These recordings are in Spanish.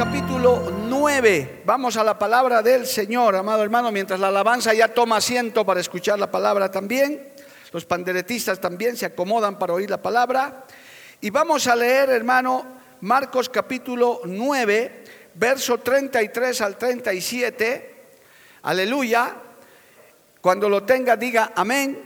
Capítulo 9. Vamos a la palabra del Señor, amado hermano, mientras la alabanza ya toma asiento para escuchar la palabra también. Los panderetistas también se acomodan para oír la palabra. Y vamos a leer, hermano, Marcos capítulo 9, verso 33 al 37. Aleluya. Cuando lo tenga, diga amén.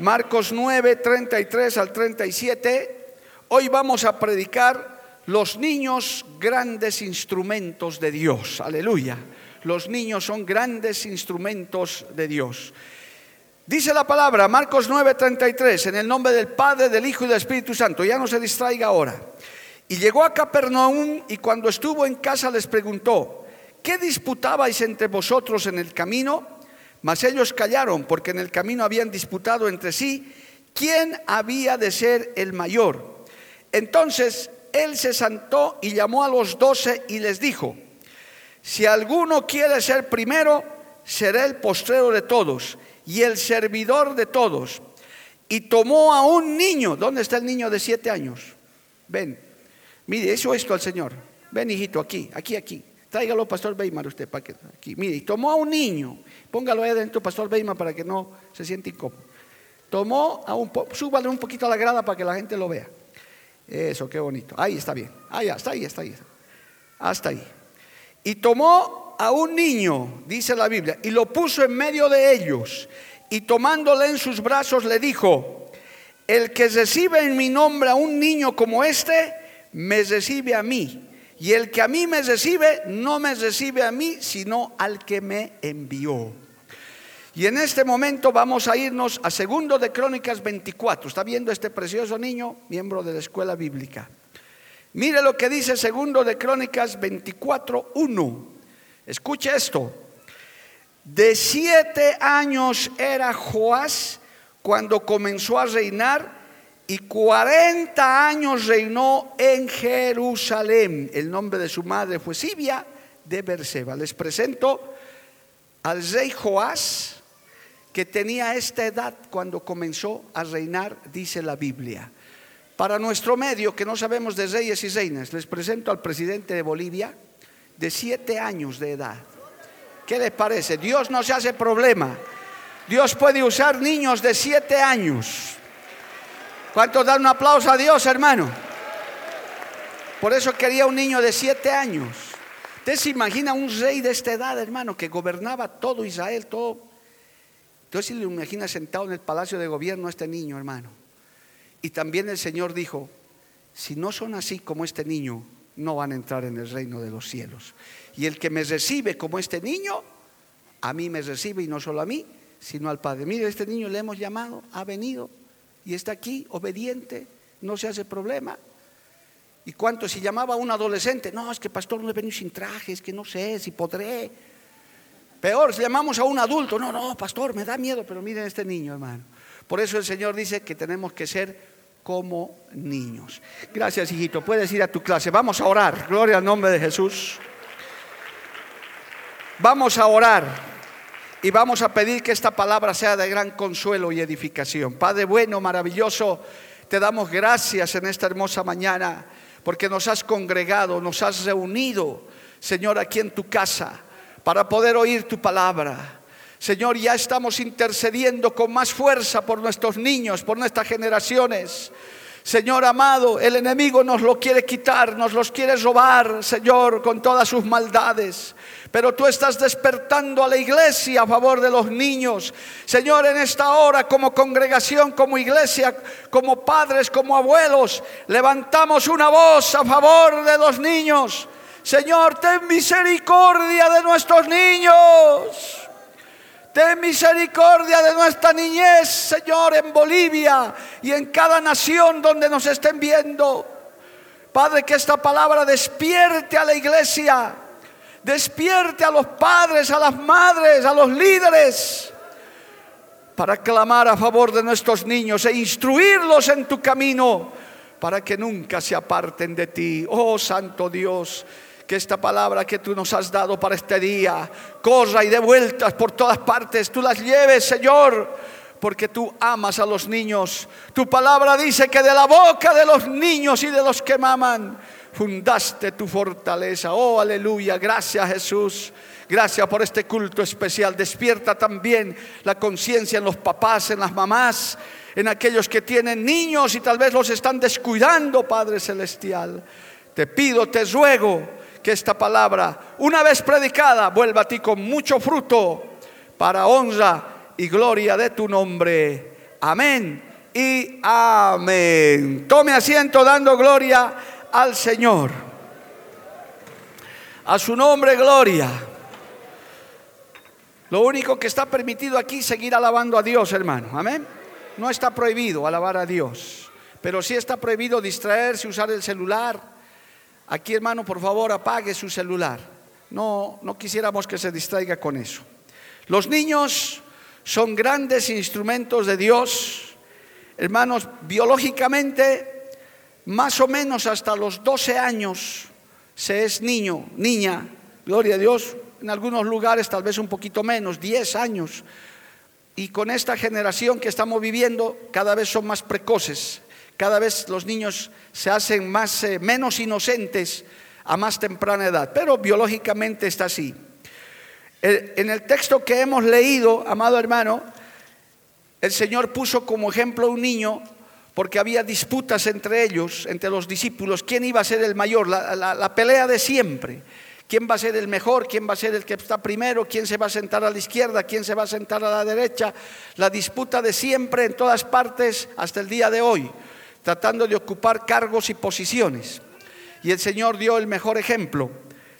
Marcos 9, 33 al 37. Hoy vamos a predicar los niños grandes instrumentos de Dios. Aleluya. Los niños son grandes instrumentos de Dios. Dice la palabra, Marcos 9:33, en el nombre del Padre, del Hijo y del Espíritu Santo. Ya no se distraiga ahora. Y llegó a Capernaum y cuando estuvo en casa les preguntó, ¿qué disputabais entre vosotros en el camino? Mas ellos callaron porque en el camino habían disputado entre sí quién había de ser el mayor. Entonces él se sentó y llamó a los doce y les dijo, si alguno quiere ser primero, será el postrero de todos y el servidor de todos. Y tomó a un niño, ¿dónde está el niño de siete años? Ven, mire, eso esto al Señor. Ven, hijito, aquí, aquí, aquí. Tráigalo, Pastor Weimar, usted, para que, aquí. Mire, y tomó a un niño, póngalo ahí adentro, Pastor Weimar, para que no se siente incómodo. Tomó a un, súbale un poquito a la grada para que la gente lo vea. Eso, qué bonito. Ahí está bien. Ahí, hasta ahí, hasta ahí. Hasta ahí. Y tomó a un niño, dice la Biblia, y lo puso en medio de ellos. Y tomándole en sus brazos le dijo, el que recibe en mi nombre a un niño como este, me recibe a mí. Y el que a mí me recibe, no me recibe a mí, sino al que me envió. Y en este momento vamos a irnos a segundo de Crónicas 24. ¿Está viendo este precioso niño, miembro de la escuela bíblica? Mire lo que dice segundo de Crónicas 24, 1. Escuche esto. De siete años era Joás cuando comenzó a reinar y 40 años reinó en Jerusalén. El nombre de su madre fue Sibia de Berseba. Les presento al rey Joás que tenía esta edad cuando comenzó a reinar, dice la Biblia. Para nuestro medio, que no sabemos de reyes y reinas, les presento al presidente de Bolivia de siete años de edad. ¿Qué les parece? Dios no se hace problema. Dios puede usar niños de siete años. ¿Cuántos dan un aplauso a Dios, hermano? Por eso quería un niño de siete años. Usted se imagina un rey de esta edad, hermano, que gobernaba todo Israel, todo entonces se lo imagina sentado en el palacio de gobierno a este niño, hermano. Y también el Señor dijo, si no son así como este niño, no van a entrar en el reino de los cielos. Y el que me recibe como este niño, a mí me recibe y no solo a mí, sino al Padre. Mire, este niño le hemos llamado, ha venido y está aquí, obediente, no se hace problema. ¿Y cuánto si llamaba a un adolescente? No, es que pastor no he venido sin traje, es que no sé si podré. Peor, si llamamos a un adulto, no, no, pastor, me da miedo, pero miren este niño, hermano. Por eso el Señor dice que tenemos que ser como niños. Gracias, hijito. Puedes ir a tu clase. Vamos a orar. Gloria al nombre de Jesús. Vamos a orar y vamos a pedir que esta palabra sea de gran consuelo y edificación. Padre bueno, maravilloso, te damos gracias en esta hermosa mañana porque nos has congregado, nos has reunido, Señor, aquí en tu casa para poder oír tu palabra. Señor, ya estamos intercediendo con más fuerza por nuestros niños, por nuestras generaciones. Señor amado, el enemigo nos lo quiere quitar, nos los quiere robar, Señor, con todas sus maldades. Pero tú estás despertando a la iglesia a favor de los niños. Señor, en esta hora como congregación, como iglesia, como padres, como abuelos, levantamos una voz a favor de los niños. Señor, ten misericordia de nuestros niños. Ten misericordia de nuestra niñez, Señor, en Bolivia y en cada nación donde nos estén viendo. Padre, que esta palabra despierte a la iglesia, despierte a los padres, a las madres, a los líderes, para clamar a favor de nuestros niños e instruirlos en tu camino, para que nunca se aparten de ti. Oh Santo Dios, que esta palabra que tú nos has dado para este día corra y de vueltas por todas partes, tú las lleves, Señor, porque tú amas a los niños. Tu palabra dice que de la boca de los niños y de los que maman, fundaste tu fortaleza. Oh, aleluya, gracias Jesús. Gracias por este culto especial. Despierta también la conciencia en los papás, en las mamás, en aquellos que tienen niños y tal vez los están descuidando, Padre Celestial. Te pido, te ruego que esta palabra, una vez predicada, vuelva a ti con mucho fruto para honra y gloria de tu nombre. Amén y amén. Tome asiento dando gloria al Señor. A su nombre, gloria. Lo único que está permitido aquí es seguir alabando a Dios, hermano. Amén. No está prohibido alabar a Dios, pero sí está prohibido distraerse, usar el celular Aquí, hermano, por favor, apague su celular. No, no quisiéramos que se distraiga con eso. Los niños son grandes instrumentos de Dios. Hermanos, biológicamente, más o menos hasta los 12 años se es niño, niña, gloria a Dios. En algunos lugares tal vez un poquito menos, 10 años. Y con esta generación que estamos viviendo, cada vez son más precoces. Cada vez los niños se hacen más, eh, menos inocentes a más temprana edad, pero biológicamente está así. en el texto que hemos leído, amado hermano, el Señor puso como ejemplo a un niño porque había disputas entre ellos, entre los discípulos, quién iba a ser el mayor, la, pelea de siempre. ¿Quién va a ser el mejor? ¿Quién va a ser el que está primero? ¿Quién se va a sentar a la izquierda? ¿Quién se va a sentar a la derecha? La disputa de siempre en todas partes hasta el día de hoy tratando de ocupar cargos y posiciones. Y el Señor dio el mejor ejemplo.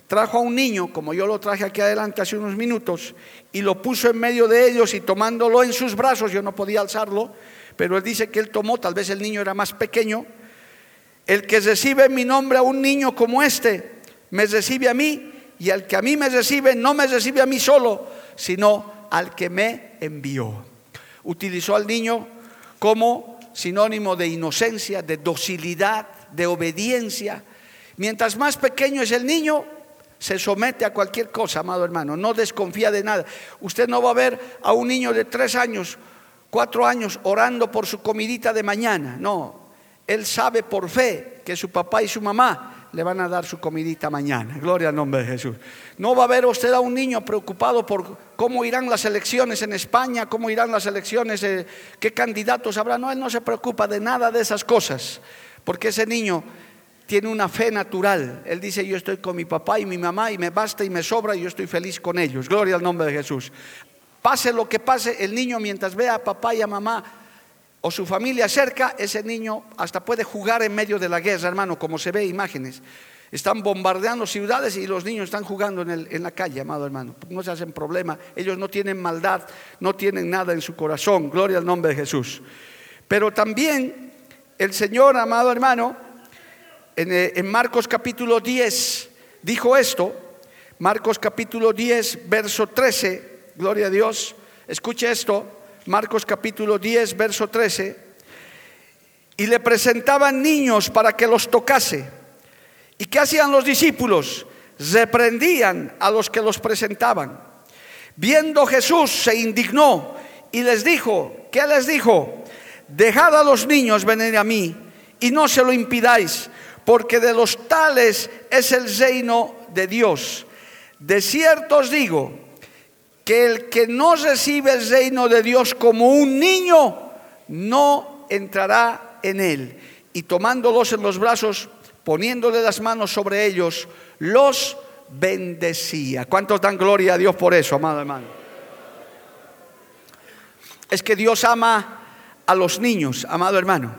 Trajo a un niño, como yo lo traje aquí adelante hace unos minutos, y lo puso en medio de ellos y tomándolo en sus brazos, yo no podía alzarlo, pero él dice que él tomó, tal vez el niño era más pequeño, el que recibe mi nombre a un niño como este, me recibe a mí, y al que a mí me recibe, no me recibe a mí solo, sino al que me envió. Utilizó al niño como sinónimo de inocencia, de docilidad, de obediencia. Mientras más pequeño es el niño, se somete a cualquier cosa, amado hermano, no desconfía de nada. Usted no va a ver a un niño de tres años, cuatro años orando por su comidita de mañana, no. Él sabe por fe que su papá y su mamá le van a dar su comidita mañana. Gloria al nombre de Jesús. No va a ver usted a un niño preocupado por cómo irán las elecciones en España, cómo irán las elecciones, eh, qué candidatos habrá. No, él no se preocupa de nada de esas cosas, porque ese niño tiene una fe natural. Él dice, yo estoy con mi papá y mi mamá y me basta y me sobra y yo estoy feliz con ellos. Gloria al nombre de Jesús. Pase lo que pase, el niño mientras vea a papá y a mamá o su familia cerca, ese niño hasta puede jugar en medio de la guerra, hermano, como se ve imágenes. Están bombardeando ciudades y los niños están jugando en, la calle, amado hermano. No se hacen problema. Ellos no tienen maldad, no tienen nada en su corazón. Gloria al nombre de Jesús. Pero también el Señor, amado hermano, en, eh, en Marcos capítulo 10 dijo esto. Marcos capítulo 10, verso 13. Gloria a Dios. Escuche esto. Marcos capítulo 10, verso 13, y le presentaban niños para que los tocase. ¿Y qué hacían los discípulos? Reprendían a los que los presentaban. Viendo Jesús se indignó y les dijo, ¿qué les dijo? Dejad a los niños venir a mí y no se lo impidáis, porque de los tales es el reino de Dios. De cierto os digo, que el que no recibe el reino de Dios como un niño, no entrará en él. Y tomándolos en los brazos, poniéndole las manos sobre ellos, los bendecía. ¿Cuántos dan gloria a Dios por eso, amado hermano? Es que Dios ama a los niños, amado hermano.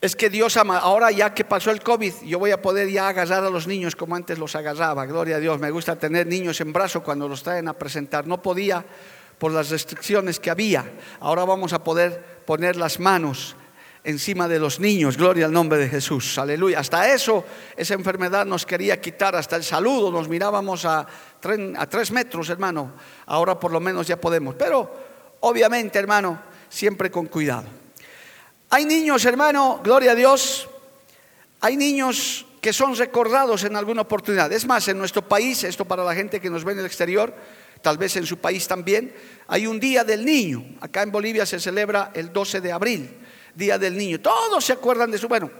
Es que Dios ama. Ahora ya que pasó el COVID, yo voy a poder ya agarrar a los niños como antes los agarraba. Gloria a Dios. Me gusta tener niños en brazo cuando los traen a presentar. No podía por las restricciones que había. Ahora vamos a poder poner las manos encima de los niños. Gloria al nombre de Jesús. Aleluya. Hasta eso, esa enfermedad nos quería quitar. Hasta el saludo nos mirábamos a, a tres metros, hermano. Ahora por lo menos ya podemos. Pero obviamente, hermano, siempre con cuidado. Hay niños, hermano, gloria a Dios, hay niños que son recordados en alguna oportunidad. Es más, en nuestro país, esto para la gente que nos ve en el exterior, tal vez en su país también, hay un Día del Niño. Acá en Bolivia se celebra el 12 de abril, Día del Niño. Todos se acuerdan de su, bueno,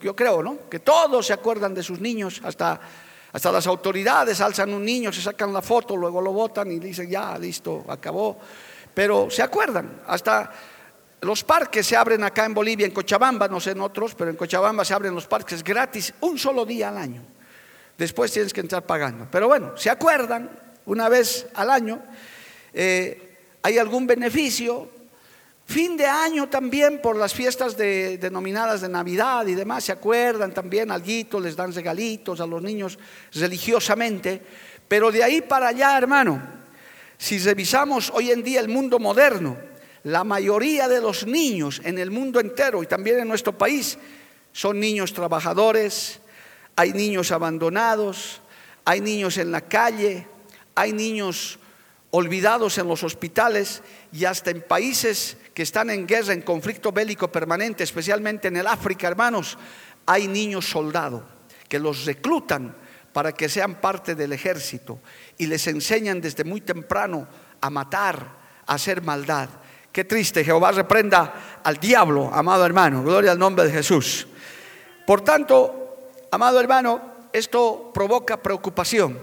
yo creo, ¿no? Que todos se acuerdan de sus niños, hasta, hasta las autoridades alzan un niño, se sacan la foto, luego lo botan y dicen, ya, listo, acabó. Pero se acuerdan, hasta los parques se abren acá en Bolivia, en Cochabamba, no sé en otros, pero en Cochabamba se abren los parques gratis un solo día al año. Después tienes que entrar pagando. Pero bueno, ¿se acuerdan? Una vez al año. Eh, ¿Hay algún beneficio? Fin de año también por las fiestas denominadas de Navidad y demás, ¿se acuerdan también? Alguitos, les dan regalitos a los niños religiosamente. Pero de ahí para allá, hermano, si revisamos hoy en día el mundo moderno, la mayoría de los niños en el mundo entero y también en nuestro país son niños trabajadores, hay niños abandonados, hay niños en la calle, hay niños olvidados en los hospitales y hasta en países que están en guerra, en conflicto bélico permanente, especialmente en el África, hermanos, hay niños soldados que los reclutan para que sean parte del ejército y les enseñan desde muy temprano a matar, a hacer maldad. Qué triste, Jehová reprenda al diablo, amado hermano. Gloria al nombre de Jesús. Por tanto, amado hermano, esto provoca preocupación.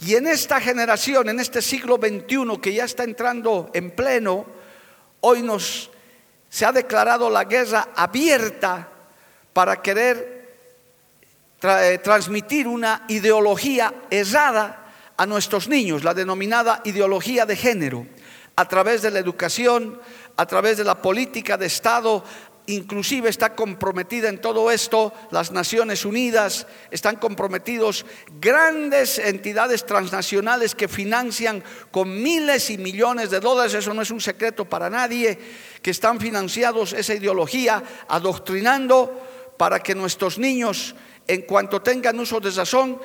Y en esta generación, en este siglo XXI que ya está entrando en pleno, hoy nos se ha declarado la guerra abierta para querer eh, transmitir una ideología errada a nuestros niños, la denominada ideología de género a través de la educación, a través de la política de Estado, inclusive está comprometida en todo esto las Naciones Unidas, están comprometidos grandes entidades transnacionales que financian con miles y millones de dólares, eso no es un secreto para nadie, que están financiados esa ideología, adoctrinando para que nuestros niños, en cuanto tengan uso de razón,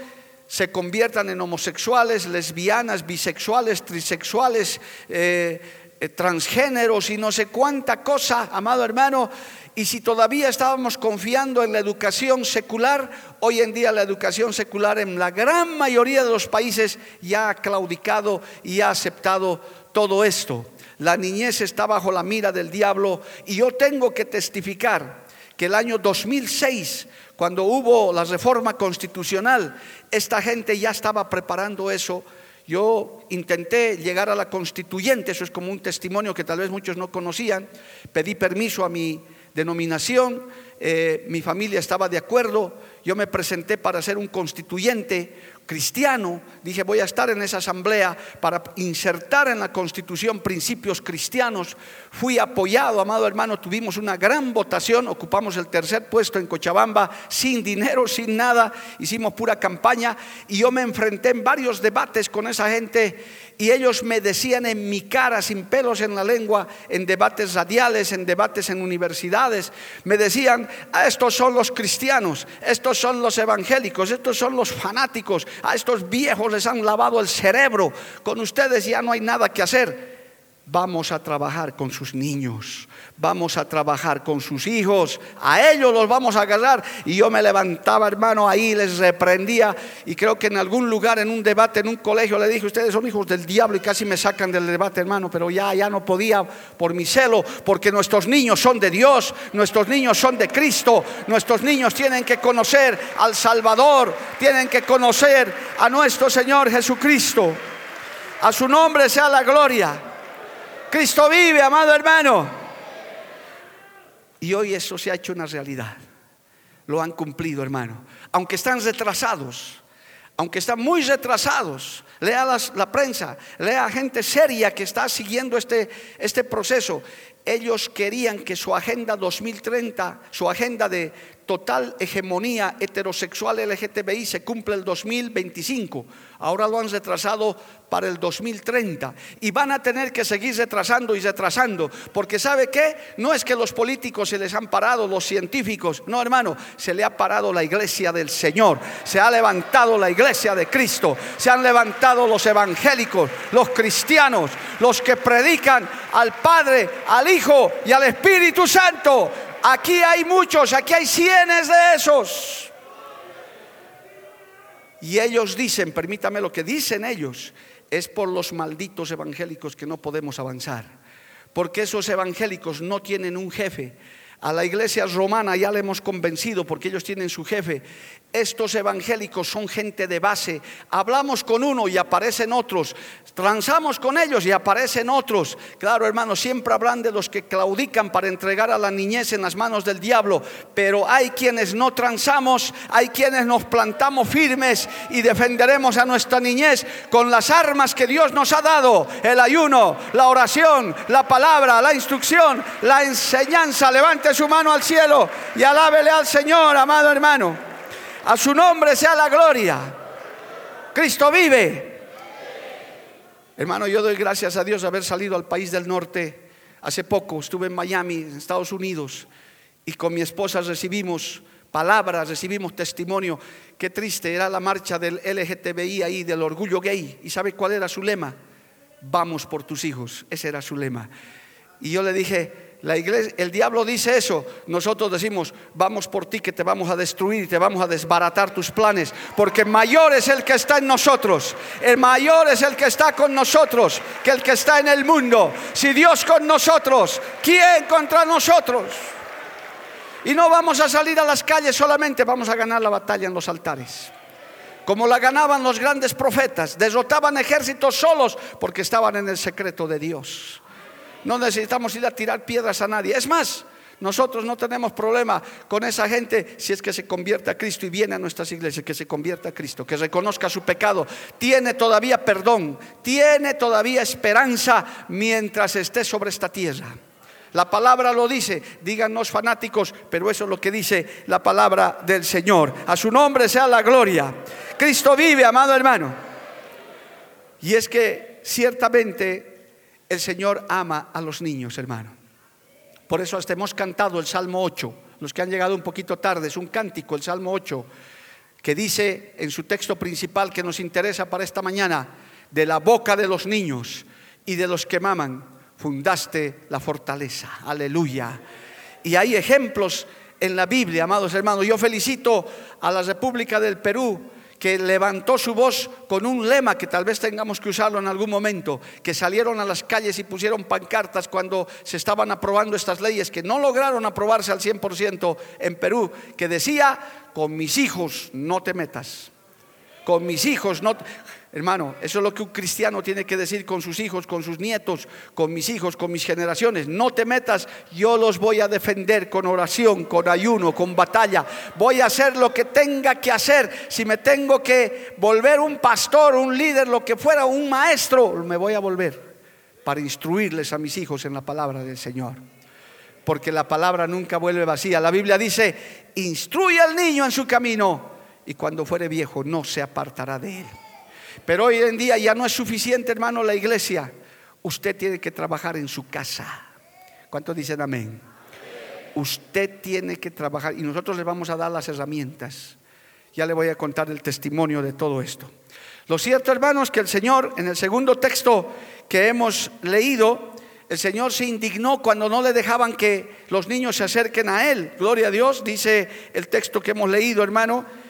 se conviertan en homosexuales, lesbianas, bisexuales, trisexuales, eh, eh, transgéneros y no sé cuánta cosa, amado hermano. Y si todavía estábamos confiando en la educación secular, hoy en día la educación secular en la gran mayoría de los países ya ha claudicado y ha aceptado todo esto. La niñez está bajo la mira del diablo y yo tengo que testificar que el año 2006 cuando hubo la reforma constitucional, esta gente ya estaba preparando eso. Yo intenté llegar a la constituyente, eso es como un testimonio que tal vez muchos no conocían, pedí permiso a mi denominación, eh, mi familia estaba de acuerdo, yo me presenté para ser un constituyente, cristiano, dije voy a estar en esa asamblea para insertar en la constitución principios cristianos. Fui apoyado, amado hermano, tuvimos una gran votación, ocupamos el tercer puesto en Cochabamba, sin dinero, sin nada, hicimos pura campaña y yo me enfrenté en varios debates con esa gente y ellos me decían en mi cara, sin pelos en la lengua, en debates radiales, en debates en universidades, me decían, ah, estos son los cristianos, estos son los evangélicos, estos son los fanáticos, a estos viejos les han lavado el cerebro, con ustedes ya no hay nada que hacer. Vamos a trabajar con sus niños, vamos a trabajar con sus hijos, a ellos los vamos a agarrar. Y yo me levantaba, hermano, ahí les reprendía. Y creo que en algún lugar, en un debate, en un colegio, le dije, ustedes son hijos del diablo y casi me sacan del debate, hermano. Pero ya, ya no podía por mi celo, porque nuestros niños son de Dios, nuestros niños son de Cristo, nuestros niños tienen que conocer al Salvador, tienen que conocer a nuestro Señor Jesucristo. A su nombre sea la gloria. Cristo vive, amado hermano. Y hoy eso se ha hecho una realidad. Lo han cumplido, hermano. Aunque están retrasados, aunque están muy retrasados, lea la prensa, lea gente seria que está siguiendo este, este proceso. Ellos querían que su agenda 2030, su agenda de total hegemonía heterosexual LGTBI se cumpla el 2025. Ahora lo han retrasado para el 2030 y van a tener que seguir retrasando y retrasando, porque ¿sabe qué? No es que los políticos se les han parado, los científicos, no hermano, se le ha parado la iglesia del Señor, se ha levantado la iglesia de Cristo, se han levantado los evangélicos, los cristianos, los que predican al Padre, al Hijo y al Espíritu Santo. Aquí hay muchos, aquí hay cienes de esos. Y ellos dicen, permítame lo que dicen ellos, es por los malditos evangélicos que no podemos avanzar. Porque esos evangélicos no tienen un jefe. A la iglesia romana ya le hemos convencido porque ellos tienen su jefe. Estos evangélicos son gente de base. Hablamos con uno y aparecen otros. Transamos con ellos y aparecen otros. Claro, hermanos, siempre hablan de los que claudican para entregar a la niñez en las manos del diablo. Pero hay quienes no transamos, hay quienes nos plantamos firmes y defenderemos a nuestra niñez con las armas que Dios nos ha dado. El ayuno, la oración, la palabra, la instrucción, la enseñanza. Levante su mano al cielo y alábele al Señor, amado hermano. A su nombre sea la gloria. Cristo vive. Hermano, yo doy gracias a Dios de haber salido al país del norte. Hace poco estuve en Miami, en Estados Unidos, y con mi esposa recibimos palabras, recibimos testimonio. Qué triste era la marcha del LGTBI ahí, del orgullo gay. ¿Y sabe cuál era su lema? Vamos por tus hijos. Ese era su lema. Y yo le dije, la iglesia, el diablo dice eso. Nosotros decimos, vamos por ti que te vamos a destruir, te vamos a desbaratar tus planes, porque mayor es el que está en nosotros. El mayor es el que está con nosotros que el que está en el mundo. Si Dios con nosotros, ¿quién contra nosotros? Y no vamos a salir a las calles solamente, vamos a ganar la batalla en los altares. Como la ganaban los grandes profetas, derrotaban ejércitos solos porque estaban en el secreto de Dios. No necesitamos ir a tirar piedras a nadie. Es más, nosotros no tenemos problema con esa gente si es que se convierte a Cristo y viene a nuestras iglesias, que se convierta a Cristo, que reconozca su pecado. Tiene todavía perdón, tiene todavía esperanza mientras esté sobre esta tierra. La palabra lo dice, díganos fanáticos, pero eso es lo que dice la palabra del Señor. A su nombre sea la gloria. Cristo vive, amado hermano. Y es que ciertamente el Señor ama a los niños, hermano. Por eso hasta hemos cantado el Salmo 8. Los que han llegado un poquito tarde, es un cántico, el Salmo 8, que dice en su texto principal que nos interesa para esta mañana, de la boca de los niños y de los que maman, fundaste la fortaleza. Aleluya. Y hay ejemplos en la Biblia, amados hermanos. Yo felicito a la República del Perú que levantó su voz con un lema que tal vez tengamos que usarlo en algún momento, que salieron a las calles y pusieron pancartas cuando se estaban aprobando estas leyes que no lograron aprobarse al 100% en Perú, que decía, con mis hijos no te metas, con mis hijos no... Hermano, eso es lo que un cristiano tiene que decir con sus hijos, con sus nietos, con mis hijos, con mis generaciones. No te metas, yo los voy a defender con oración, con ayuno, con batalla. Voy a hacer lo que tenga que hacer. Si me tengo que volver un pastor, un líder, lo que fuera, un maestro, me voy a volver para instruirles a mis hijos en la palabra del Señor. Porque la palabra nunca vuelve vacía. La Biblia dice, instruye al niño en su camino y cuando fuere viejo no se apartará de él. Pero hoy en día ya no es suficiente, hermano, la iglesia. Usted tiene que trabajar en su casa. ¿Cuántos dicen amén? Usted tiene que trabajar y nosotros le vamos a dar las herramientas. Ya le voy a contar el testimonio de todo esto. Lo cierto, hermanos, que el Señor, en el segundo texto que hemos leído, el Señor se indignó cuando no le dejaban que los niños se acerquen a Él. Gloria a Dios, dice el texto que hemos leído, hermano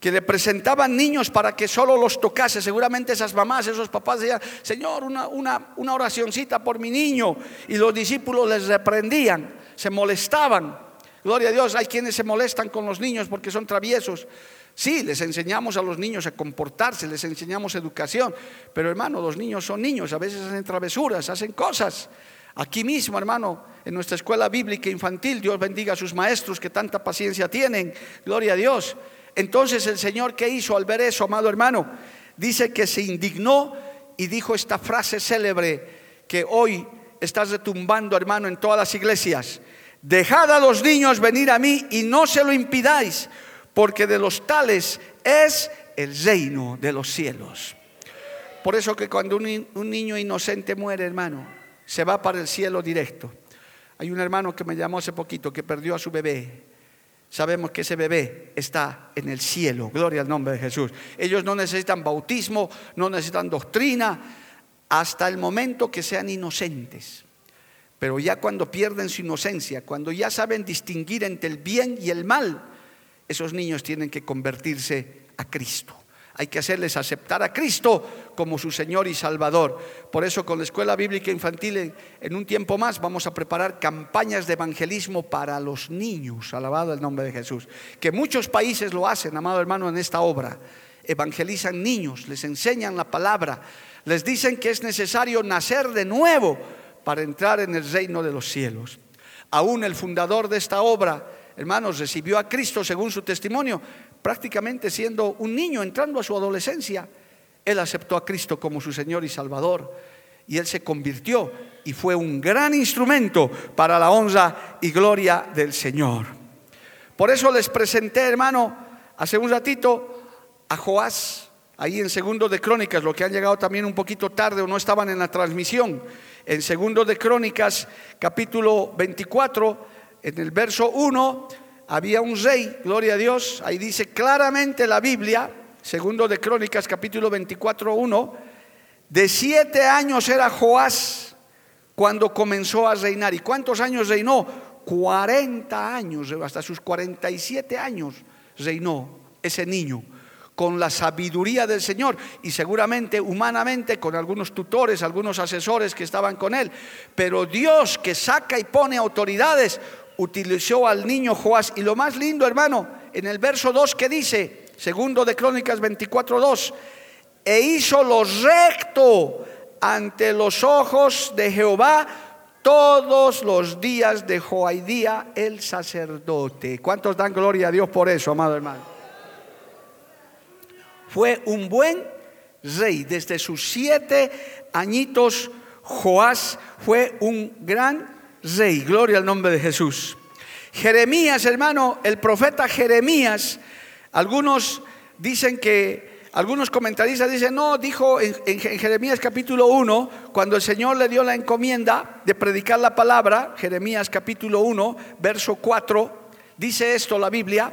que le presentaban niños para que solo los tocase. Seguramente esas mamás, esos papás decían, Señor, una, una, una oracioncita por mi niño. Y los discípulos les reprendían, se molestaban. Gloria a Dios, hay quienes se molestan con los niños porque son traviesos. Sí, les enseñamos a los niños a comportarse, les enseñamos educación, pero hermano, los niños son niños, a veces hacen travesuras, hacen cosas. Aquí mismo, hermano, en nuestra escuela bíblica infantil, Dios bendiga a sus maestros que tanta paciencia tienen, gloria a Dios. Entonces el Señor que hizo al ver eso, amado hermano, dice que se indignó y dijo esta frase célebre que hoy está retumbando, hermano, en todas las iglesias. Dejad a los niños venir a mí y no se lo impidáis, porque de los tales es el reino de los cielos. Por eso que cuando un, un niño inocente muere, hermano, se va para el cielo directo. Hay un hermano que me llamó hace poquito que perdió a su bebé. Sabemos que ese bebé está en el cielo. Gloria al nombre de Jesús. Ellos no necesitan bautismo, no necesitan doctrina, hasta el momento que sean inocentes. Pero ya cuando pierden su inocencia, cuando ya saben distinguir entre el bien y el mal, esos niños tienen que convertirse a Cristo. Hay que hacerles aceptar a Cristo como su Señor y Salvador. Por eso con la Escuela Bíblica Infantil en, un tiempo más vamos a preparar campañas de evangelismo para los niños, alabado el nombre de Jesús. Que muchos países lo hacen, amado hermano, en esta obra. Evangelizan niños, les enseñan la palabra, les dicen que es necesario nacer de nuevo para entrar en el reino de los cielos. Aún el fundador de esta obra, hermanos, recibió a Cristo según su testimonio, prácticamente siendo un niño, entrando a su adolescencia. Él aceptó a Cristo como su Señor y Salvador y él se convirtió y fue un gran instrumento para la honra y gloria del Señor. Por eso les presenté, hermano, hace un ratito a Joás, ahí en segundo de Crónicas, lo que han llegado también un poquito tarde o no estaban en la transmisión. En segundo de Crónicas, capítulo 24, en el verso 1, había un rey, gloria a Dios, ahí dice claramente la Biblia, segundo de Crónicas, capítulo 24, 1, de siete años era Joás cuando comenzó a reinar. ¿Y cuántos años reinó? 40 años, hasta sus 47 años reinó ese niño con la sabiduría del Señor y seguramente humanamente con algunos tutores, algunos asesores que estaban con él. Pero Dios que saca y pone autoridades, utilizó al niño Joás. Y lo más lindo, hermano, en el verso 2 que dice, segundo de Crónicas 24, 2, e hizo lo recto ante los ojos de Jehová todos los días de Joaidía el sacerdote. ¿Cuántos dan gloria a Dios por eso, amado hermano? Fue un buen rey. Desde sus siete añitos, Joás fue un gran rey. Gloria al nombre de Jesús. Jeremías, hermano, el profeta Jeremías, algunos dicen que, algunos comentaristas dicen, no, dijo en, Jeremías capítulo 1, cuando el Señor le dio la encomienda de predicar la palabra, Jeremías capítulo 1, verso 4, dice esto la Biblia,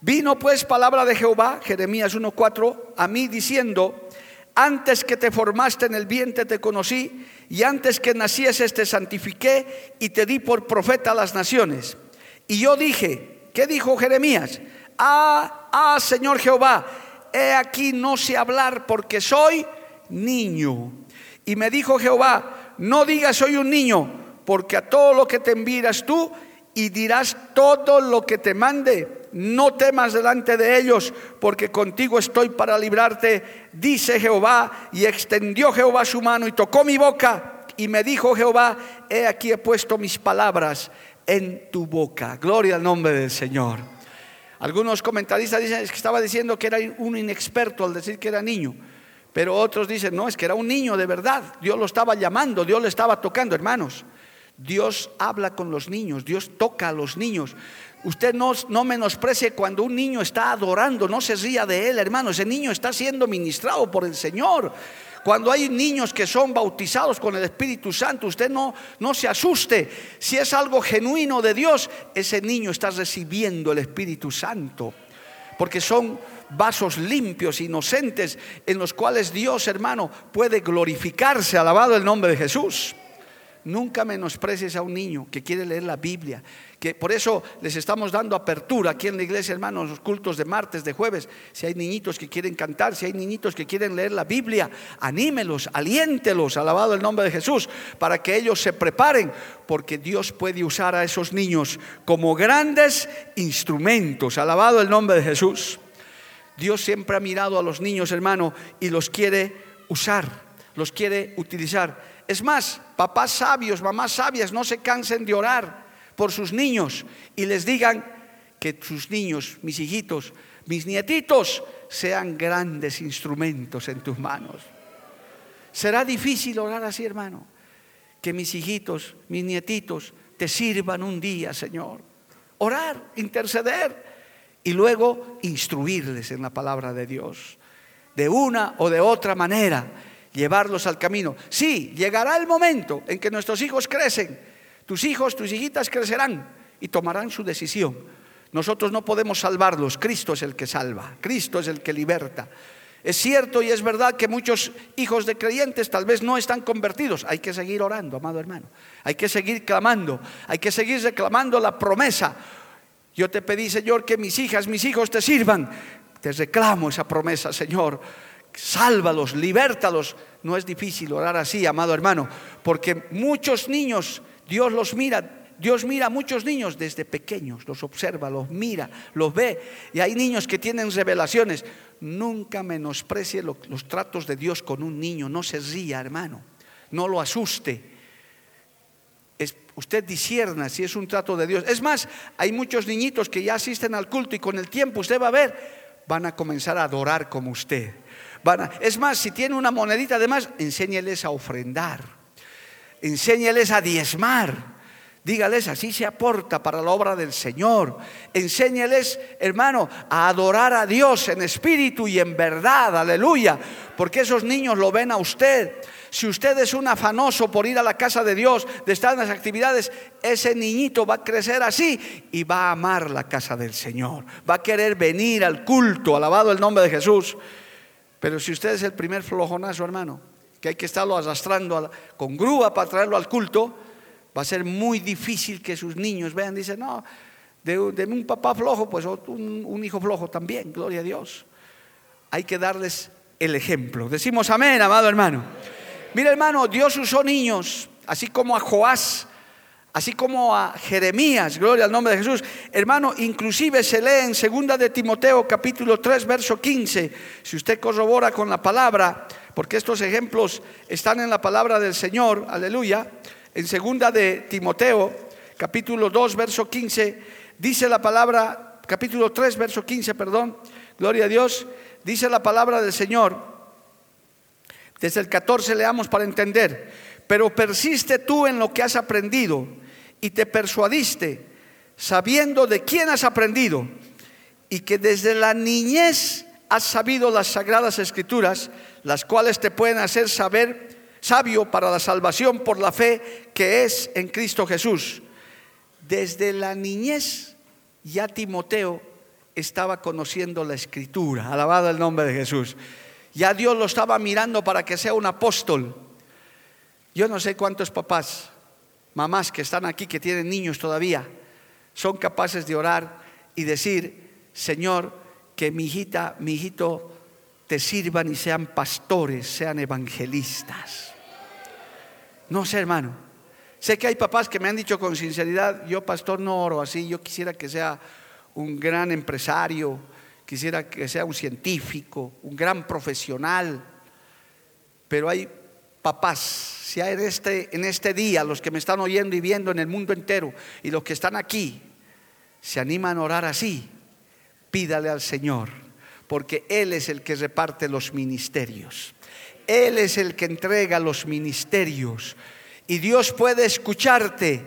vino pues palabra de Jehová, Jeremías 1.4, a mí diciendo, antes que te formaste en el vientre te conocí, y antes que nacieses te santifiqué y te di por profeta a las naciones. Y yo dije, ¿qué dijo Jeremías? Ah, ah, Señor Jehová, he aquí no sé hablar porque soy niño. Y me dijo Jehová, no digas soy un niño, porque a todo lo que te envías tú y dirás todo lo que te mande no temas delante de ellos, porque contigo estoy para librarte, dice Jehová, y extendió Jehová su mano y tocó mi boca, y me dijo Jehová, he aquí he puesto mis palabras en tu boca. Gloria al nombre del Señor. Algunos comentaristas dicen que estaba diciendo que era un inexperto al decir que era niño. Pero otros dicen, no, es que era un niño de verdad. Dios lo estaba llamando, Dios le estaba tocando, hermanos. Dios habla con los niños, Dios toca a los niños. Usted no, no, menosprecie cuando un niño está adorando, no se ría de él, hermano. Ese niño está siendo ministrado por el Señor. Cuando hay niños que son bautizados con el Espíritu Santo, usted no, no se asuste. Si es algo genuino de Dios, ese niño está recibiendo el Espíritu Santo. Porque son vasos limpios, inocentes, en los cuales Dios, hermano, puede glorificarse. Alabado el nombre de Jesús. Nunca menosprecies a un niño que quiere leer la Biblia, que por eso les estamos dando apertura aquí en la iglesia, hermanos, los cultos de martes, de jueves. Si hay niñitos que quieren cantar, si hay niñitos que quieren leer la Biblia, anímelos, aliéntelos, alabado el nombre de Jesús, para que ellos se preparen, porque Dios puede usar a esos niños como grandes instrumentos, alabado el nombre de Jesús. Dios siempre ha mirado a los niños, hermano, y los quiere usar, los quiere utilizar. Es más, papás sabios, mamás sabias, no se cansen de orar por sus niños y les digan que sus niños, mis hijitos, mis nietitos, sean grandes instrumentos en tus manos. Será difícil orar así, hermano. que mis hijitos, mis nietitos, te sirvan un día, Señor. Orar, interceder y luego instruirles en la palabra de Dios. De una o de otra manera, llevarlos al camino. Sí, llegará el momento en que nuestros hijos crecen. Tus hijos, tus hijitas crecerán y tomarán su decisión. Nosotros no podemos salvarlos, Cristo es el que salva, Cristo es el que liberta. Es cierto y es verdad que muchos hijos de creyentes tal vez no están convertidos. Hay que seguir orando, amado hermano. Hay que seguir clamando. Hay que seguir reclamando la promesa. Yo te pedí, Señor, que mis hijas, mis hijos te sirvan. Te reclamo esa promesa, Señor. Sálvalos, libértalos. No es difícil orar así, amado hermano, porque muchos niños, Dios los mira Dios mira a muchos niños desde pequeños, los observa, los mira, los ve. Y hay niños que tienen revelaciones. Nunca menosprecie los tratos de Dios con un niño. No se ría, hermano. No lo asuste. usted disierna si es un trato de Dios. Es más, hay muchos niñitos que ya asisten al culto y con el tiempo usted va a ver, van a comenzar a adorar como usted. Es más, si tiene una monedita de más, enséñeles a ofrendar. Enséñeles a diezmar Dígales, así se aporta para la obra del Señor. Enséñeles, hermano, a adorar a Dios en espíritu y en verdad, aleluya, porque esos niños lo ven a usted. Si usted es un afanoso por ir a la casa de Dios, de estar en las actividades, ese niñito va a crecer así y va a amar la casa del Señor. Va a querer venir al culto, alabado el nombre de Jesús. Pero si usted es el primer flojonazo, hermano, que hay que estarlo arrastrando con grúa para traerlo al culto, va a ser muy difícil que sus niños vean, dicen, no, de, un papá flojo, pues un, un hijo flojo también, gloria a Dios. Hay que darles el ejemplo. Decimos amén, amado hermano. Mira, hermano, Dios usó niños, así como a Joás, así como a Jeremías, gloria al nombre de Jesús. Hermano, inclusive se lee en segunda de Timoteo capítulo 3 verso 15, si usted corrobora con la palabra, porque estos ejemplos están en la palabra del Señor, aleluya. En segunda de Timoteo, capítulo 2, verso 15, dice la palabra, capítulo 3, verso 15, perdón, gloria a Dios, dice la palabra del Señor. Desde el 14 leamos para entender. Pero persiste tú en lo que has aprendido y te persuadiste, sabiendo de quién has aprendido y que desde la niñez has sabido las sagradas escrituras, las cuales te pueden hacer saber sabio para la salvación por la fe que es en Cristo Jesús. Desde la niñez ya Timoteo estaba conociendo la escritura, alabado el nombre de Jesús. Ya Dios lo estaba mirando para que sea un apóstol. Yo no sé cuántos papás, mamás que están aquí, que tienen niños todavía, son capaces de orar y decir, Señor, que mi hijita, mi hijito, te sirvan y sean pastores, sean evangelistas. No sé, hermano. Sé que hay papás que me han dicho con sinceridad, yo pastor no oro así, yo quisiera que sea un gran empresario, quisiera que sea un científico, un gran profesional. Pero hay papás, si hay en este, en este día, los que me están oyendo y viendo en el mundo entero y los que están aquí, se animan a orar así, pídale al Señor, porque Él es el que reparte los ministerios. Él es el que entrega los ministerios. Y Dios puede escucharte.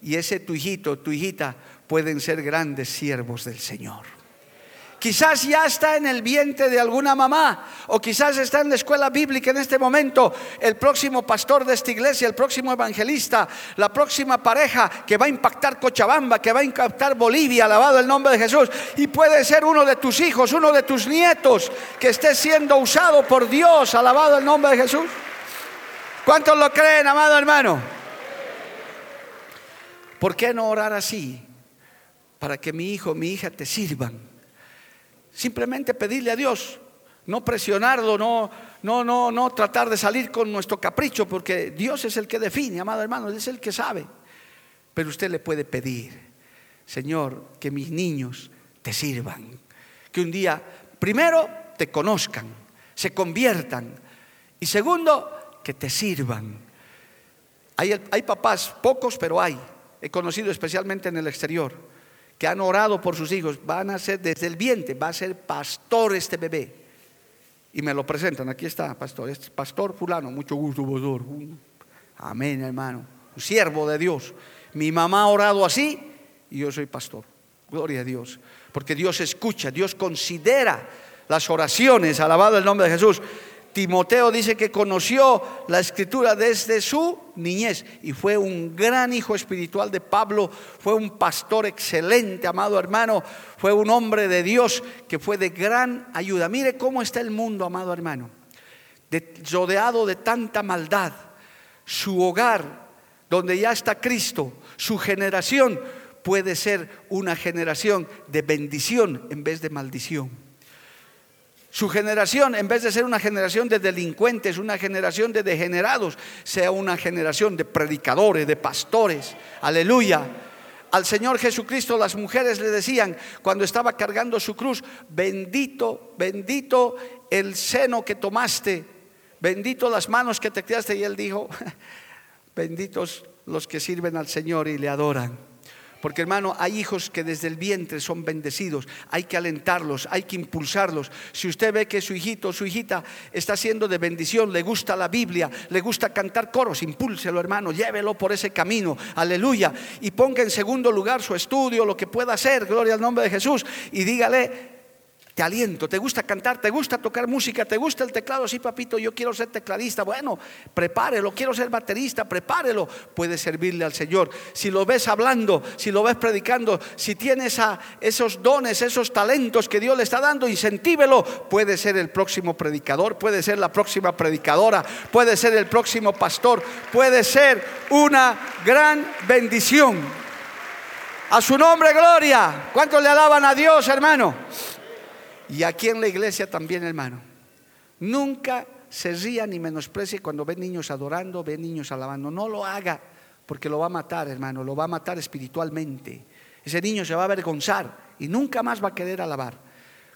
Y ese tu hijito, tu hijita, pueden ser grandes siervos del Señor. Quizás ya está en el vientre de alguna mamá o quizás está en la escuela bíblica en este momento el próximo pastor de esta iglesia, el próximo evangelista, la próxima pareja que va a impactar Cochabamba, que va a impactar Bolivia, alabado el nombre de Jesús. Y puede ser uno de tus hijos, uno de tus nietos que esté siendo usado por Dios, alabado el nombre de Jesús. ¿Cuántos lo creen, amado hermano? ¿Por qué no orar así? Para que mi hijo, mi hija te sirvan Simplemente pedirle a Dios, no presionarlo, no, no, no, no tratar de salir con nuestro capricho, porque Dios es el que define, amado hermano, es el que sabe. Pero usted le puede pedir, Señor, que mis niños te sirvan, que un día, primero, te conozcan, se conviertan, y segundo, que te sirvan. Hay, hay papás, pocos, pero hay. He conocido especialmente en el exterior que han orado por sus hijos, van a ser desde el vientre, va a ser pastor este bebé. Y me lo presentan, aquí está, pastor, pastor fulano, mucho gusto, pastor. Amén, hermano. Un siervo de Dios. Mi mamá ha orado así y yo soy pastor. Gloria a Dios. Porque Dios escucha, Dios considera las oraciones. Alabado el nombre de Jesús. Timoteo dice que conoció la escritura desde su niñez y fue un gran hijo espiritual de Pablo, fue un pastor excelente, amado hermano, fue un hombre de Dios que fue de gran ayuda. Mire cómo está el mundo, amado hermano, rodeado de tanta maldad. Su hogar, donde ya está Cristo, su generación puede ser una generación de bendición en vez de maldición. Su generación, en vez de ser una generación de delincuentes, una generación de degenerados, sea una generación de predicadores, de pastores. Aleluya. Al Señor Jesucristo las mujeres le decían cuando estaba cargando su cruz, bendito, bendito el seno que tomaste, bendito las manos que te quedaste. Y él dijo, benditos los que sirven al Señor y le adoran. Porque hermano, hay hijos que desde el vientre son bendecidos. Hay que alentarlos, hay que impulsarlos. Si usted ve que su hijito o su hijita está siendo de bendición, le gusta la Biblia, le gusta cantar coros, impúlselo hermano, llévelo por ese camino. Aleluya. Y ponga en segundo lugar su estudio, lo que pueda hacer, gloria al nombre de Jesús. Y dígale, te aliento, te gusta cantar, te gusta tocar música, te gusta el teclado, sí papito, yo quiero ser tecladista, bueno, prepárelo, quiero ser baterista, prepárelo, puede servirle al Señor. Si lo ves hablando, si lo ves predicando, si tienes esos dones, esos talentos que Dios le está dando, incentívelo, puede ser el próximo predicador, puede ser la próxima predicadora, puede ser el próximo pastor, puede ser una gran bendición. A su nombre, gloria. ¿Cuántos le alaban a Dios, hermano? Y aquí en la iglesia también, hermano. Nunca se ría ni menosprecie cuando ve niños adorando, ve niños alabando. No lo haga porque lo va a matar, hermano. Lo va a matar espiritualmente. Ese niño se va a avergonzar y nunca más va a querer alabar.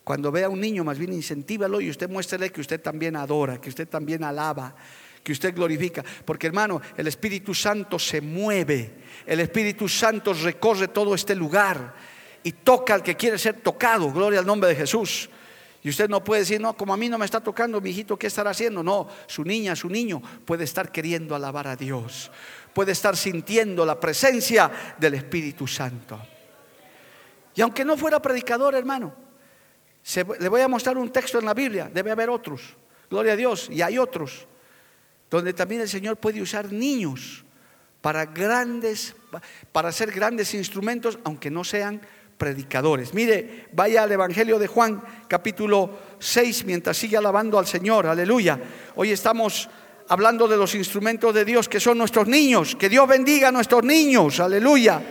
Cuando vea a un niño, más bien incentívalo y usted muéstrele que usted también adora, que usted también alaba, que usted glorifica. Porque hermano, el Espíritu Santo se mueve, el Espíritu Santo recorre todo este lugar y toca al que quiere ser tocado. Gloria al nombre de Jesús. Y usted no puede decir, no, como a mí no me está tocando, mi hijito, ¿qué estará haciendo? No, su niña, su niño puede estar queriendo alabar a Dios. Puede estar sintiendo la presencia del Espíritu Santo. Y aunque no fuera predicador, hermano, le voy a mostrar un texto en la Biblia, debe haber otros. Gloria a Dios, y hay otros, donde también el Señor puede usar niños para grandes, para ser grandes instrumentos, aunque no sean predicadores. Mire, vaya al Evangelio de Juan, capítulo 6, mientras sigue alabando al Señor, aleluya. Hoy estamos hablando de los instrumentos de Dios que son nuestros niños. Que Dios bendiga a nuestros niños, aleluya.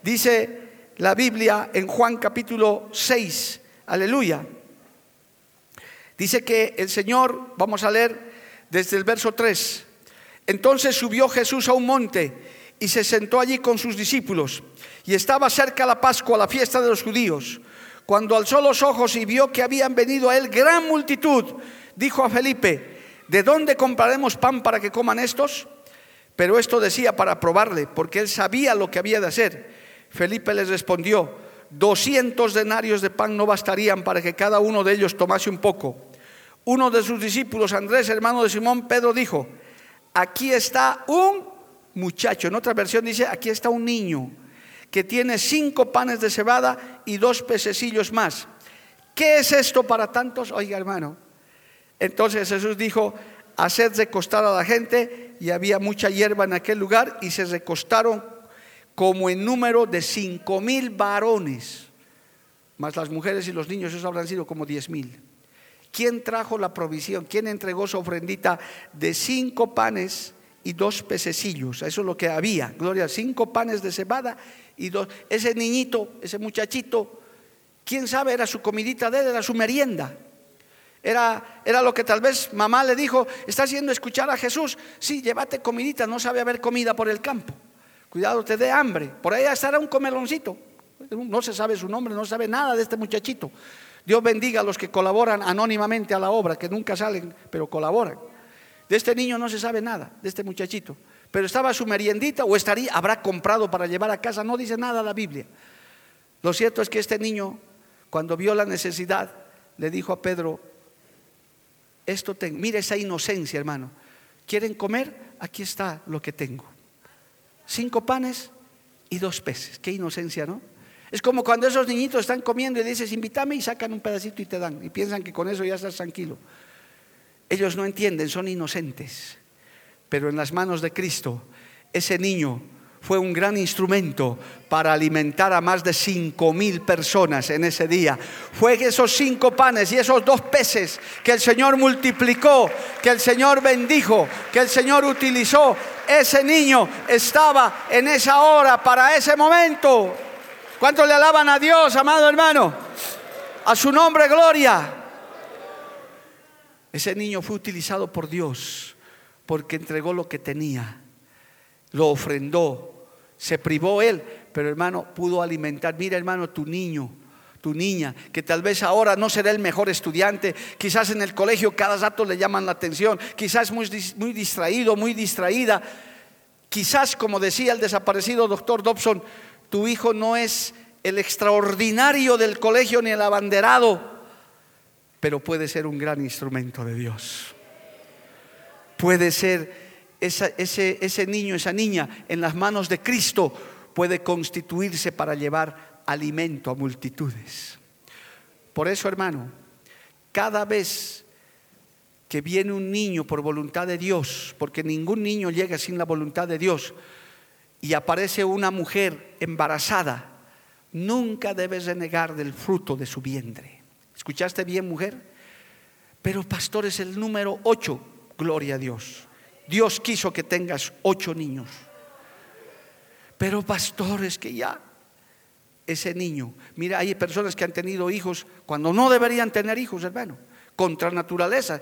Dice la Biblia en Juan capítulo 6, aleluya. Dice que el Señor, vamos a leer desde el verso 3, entonces subió Jesús a un monte y se sentó allí con sus discípulos. Y estaba cerca la Pascua, la fiesta de los judíos. Cuando alzó los ojos y vio que habían venido a él gran multitud, dijo a Felipe, ¿de dónde compraremos pan para que coman estos? Pero esto decía para probarle, porque él sabía lo que había de hacer. Felipe les respondió, doscientos denarios de pan no bastarían para que cada uno de ellos tomase un poco. Uno de sus discípulos, Andrés, hermano de Simón, Pedro, dijo, aquí está un muchacho. En otra versión dice, aquí está un niño que tiene cinco panes de cebada y dos pececillos más. ¿Qué es esto para tantos? Oiga, hermano. Entonces Jesús dijo, haced recostar a la gente y había mucha hierba en aquel lugar y se recostaron como en número de cinco mil varones, más las mujeres y los niños, eso habrán sido como diez mil. ¿Quién trajo la provisión? ¿Quién entregó su ofrendita de cinco panes y dos pececillos. Eso es lo que había. Gloria, cinco panes de cebada y dos. Ese niñito, ese muchachito, quién sabe, era su comidita de él, era su merienda. Era, era lo que tal vez mamá le dijo, está haciendo escuchar a Jesús. Sí, llévate comidita, no sabe haber comida por el campo. Cuidado, te dé hambre. Por ahí estará un comeloncito. No se sabe su nombre, no sabe nada de este muchachito. Dios bendiga a los que colaboran anónimamente a la obra, que nunca salen, pero colaboran. De este niño no se sabe nada, de este muchachito. Pero estaba su meriendita o estaría, habrá comprado para llevar a casa, no dice nada la Biblia. Lo cierto es que este niño, cuando vio la necesidad, le dijo a Pedro, esto mira esa inocencia, hermano. ¿Quieren comer? Aquí está lo que tengo. Cinco panes y dos peces. Qué inocencia, ¿no? Es como cuando esos niñitos están comiendo y dices, invítame y sacan un pedacito y te dan. Y piensan que con eso ya estás tranquilo. Ellos no entienden, son inocentes. Pero en las manos de Cristo, ese niño fue un gran instrumento para alimentar a más de cinco mil personas en ese día. Fue esos cinco panes y esos dos peces que el Señor multiplicó, que el Señor bendijo, que el Señor utilizó. Ese niño estaba en esa hora para ese momento. ¿Cuánto le alaban a Dios, amado hermano? A su nombre, gloria. Ese niño fue utilizado por Dios porque entregó lo que tenía, lo ofrendó, se privó él, pero hermano, pudo alimentar. Mira, hermano, tu niño, tu niña, que tal vez ahora no será el mejor estudiante, quizás en el colegio cada rato le llaman la atención, quizás muy, muy distraído, muy distraída. Quizás, como decía el desaparecido doctor Dobson, tu hijo no es el extraordinario del colegio ni el abanderado, pero puede ser un gran instrumento de Dios. Puede ser ese, ese niño, esa niña en las manos de Cristo puede constituirse para llevar alimento a multitudes. Por eso, hermano, cada vez que viene un niño por voluntad de Dios, porque ningún niño llega sin la voluntad de Dios, y aparece una mujer embarazada, nunca debes renegar del fruto de su vientre. ¿Escuchaste bien, mujer? Pero pastor es el número 8, gloria a Dios. Dios quiso que tengas ocho niños. Pero pastores que ya ese niño, mira, hay personas que han tenido hijos cuando no deberían tener hijos, hermano, contra naturaleza.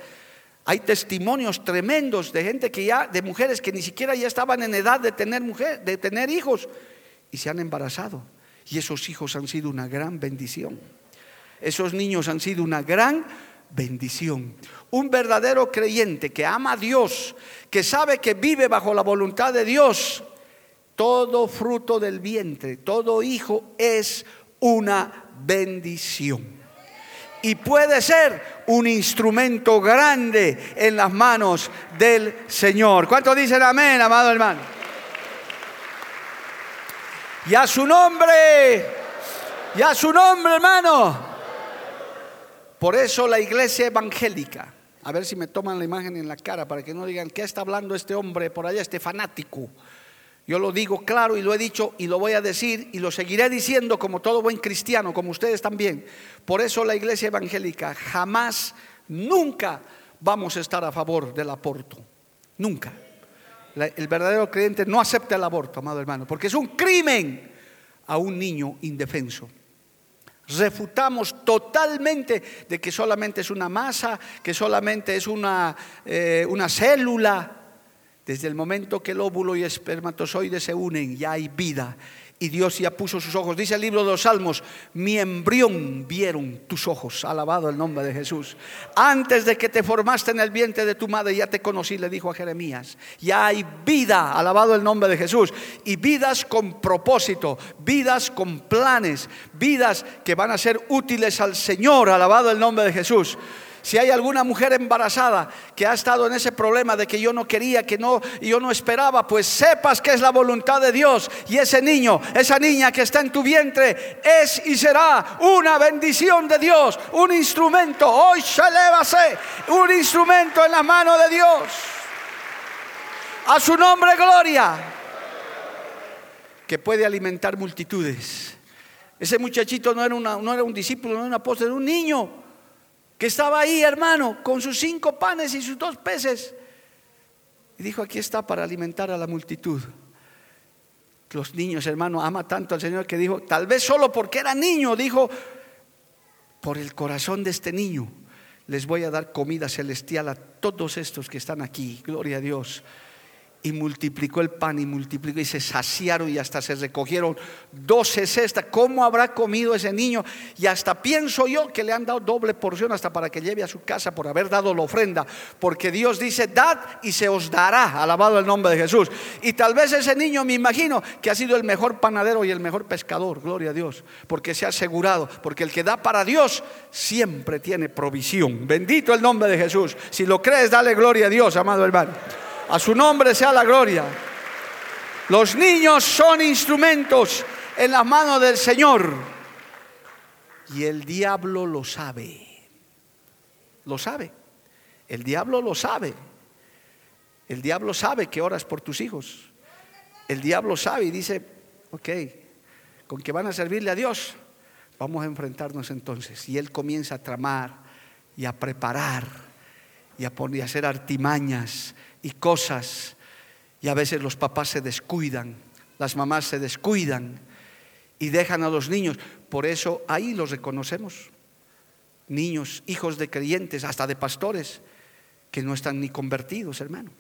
Hay testimonios tremendos de gente que ya, de mujeres que ni siquiera ya estaban en edad de tener mujer, de tener hijos y se han embarazado. Y esos hijos han sido una gran bendición. Esos niños han sido una gran bendición. Un verdadero creyente que ama a Dios, que sabe que vive bajo la voluntad de Dios, todo fruto del vientre, todo hijo es una bendición. Y puede ser un instrumento grande en las manos del Señor. ¿Cuántos dicen amén, amado hermano? Y a su nombre, y a su nombre, hermano. Por eso la iglesia evangélica, a ver si me toman la imagen en la cara para que no digan, ¿qué está hablando este hombre por allá, este fanático? Yo lo digo claro y lo he dicho y lo voy a decir y lo seguiré diciendo como todo buen cristiano, como ustedes también. Por eso la iglesia evangélica jamás, nunca vamos a estar a favor del aborto. Nunca. el verdadero creyente no acepta el aborto, amado hermano, porque es un crimen a un niño indefenso. Refutamos totalmente de que solamente es una masa, que solamente es una, eh, una célula. Desde el momento que el óvulo y espermatozoide se unen, ya hay vida y Dios ya puso sus ojos. Dice el libro de los Salmos, mi embrión vieron tus ojos, alabado el nombre de Jesús. Antes de que te formaste en el vientre de tu madre, ya te conocí, le dijo a Jeremías. Ya hay vida, alabado el nombre de Jesús. Y vidas con propósito, vidas con planes, vidas que van a ser útiles al Señor, alabado el nombre de Jesús. Si hay alguna mujer embarazada que ha estado en ese problema de que yo no quería, que no, yo no esperaba, pues sepas que es la voluntad de Dios. Y ese niño, esa niña que está en tu vientre, es y será una bendición de Dios, un instrumento. Hoy se un instrumento en la mano de Dios. A su nombre, gloria. Que puede alimentar multitudes. Ese muchachito no era, no era un discípulo, no era un apóstol, era un niño estaba ahí, hermano, con sus cinco panes y sus dos peces. Y dijo, aquí está para alimentar a la multitud. Los niños, hermano, ama tanto al Señor que dijo, tal vez solo porque era niño, dijo, por el corazón de este niño les voy a dar comida celestial a todos estos que están aquí. Gloria a Dios y multiplicó el pan y multiplicó y se saciaron y hasta se recogieron doce cestas. ¿Cómo habrá comido ese niño? Y hasta pienso yo que le han dado doble porción hasta para que lleve a su casa por haber dado la ofrenda. Porque Dios dice, dad y se os dará. Alabado el nombre de Jesús. Y tal vez ese niño me imagino que ha sido el mejor panadero y el mejor pescador. Gloria a Dios. Porque se ha asegurado. Porque el que da para Dios siempre tiene provisión. Bendito el nombre de Jesús. Si lo crees, dale gloria a Dios, amado hermano. A su nombre sea la gloria. Los niños son instrumentos en las manos del Señor. Y el diablo lo sabe. Lo sabe. El diablo lo sabe. El diablo sabe que oras por tus hijos. El diablo sabe y dice, ok, con que van a servirle a Dios, vamos a enfrentarnos entonces. Y él comienza a tramar y a preparar y a, poner, a hacer artimañas y cosas. Y a veces los papás se descuidan, las mamás se descuidan y dejan a los niños. Por eso ahí los reconocemos. Niños, hijos de creyentes, hasta de pastores, que no están ni convertidos, hermano.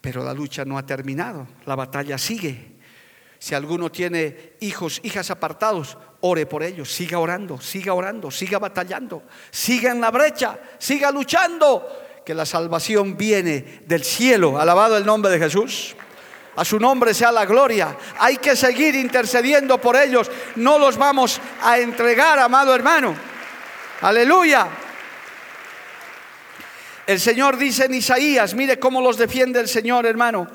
Pero la lucha no ha terminado, la batalla sigue. Si alguno tiene hijos, hijas apartados, ore por ellos, siga orando, siga orando, siga batallando, siga en la brecha, siga luchando, que la salvación viene del cielo. Alabado el nombre de Jesús. A su nombre sea la gloria. Hay que seguir intercediendo por ellos. No los vamos a entregar, amado hermano. Aleluya. El Señor dice en Isaías, mire cómo los defiende el Señor, hermano.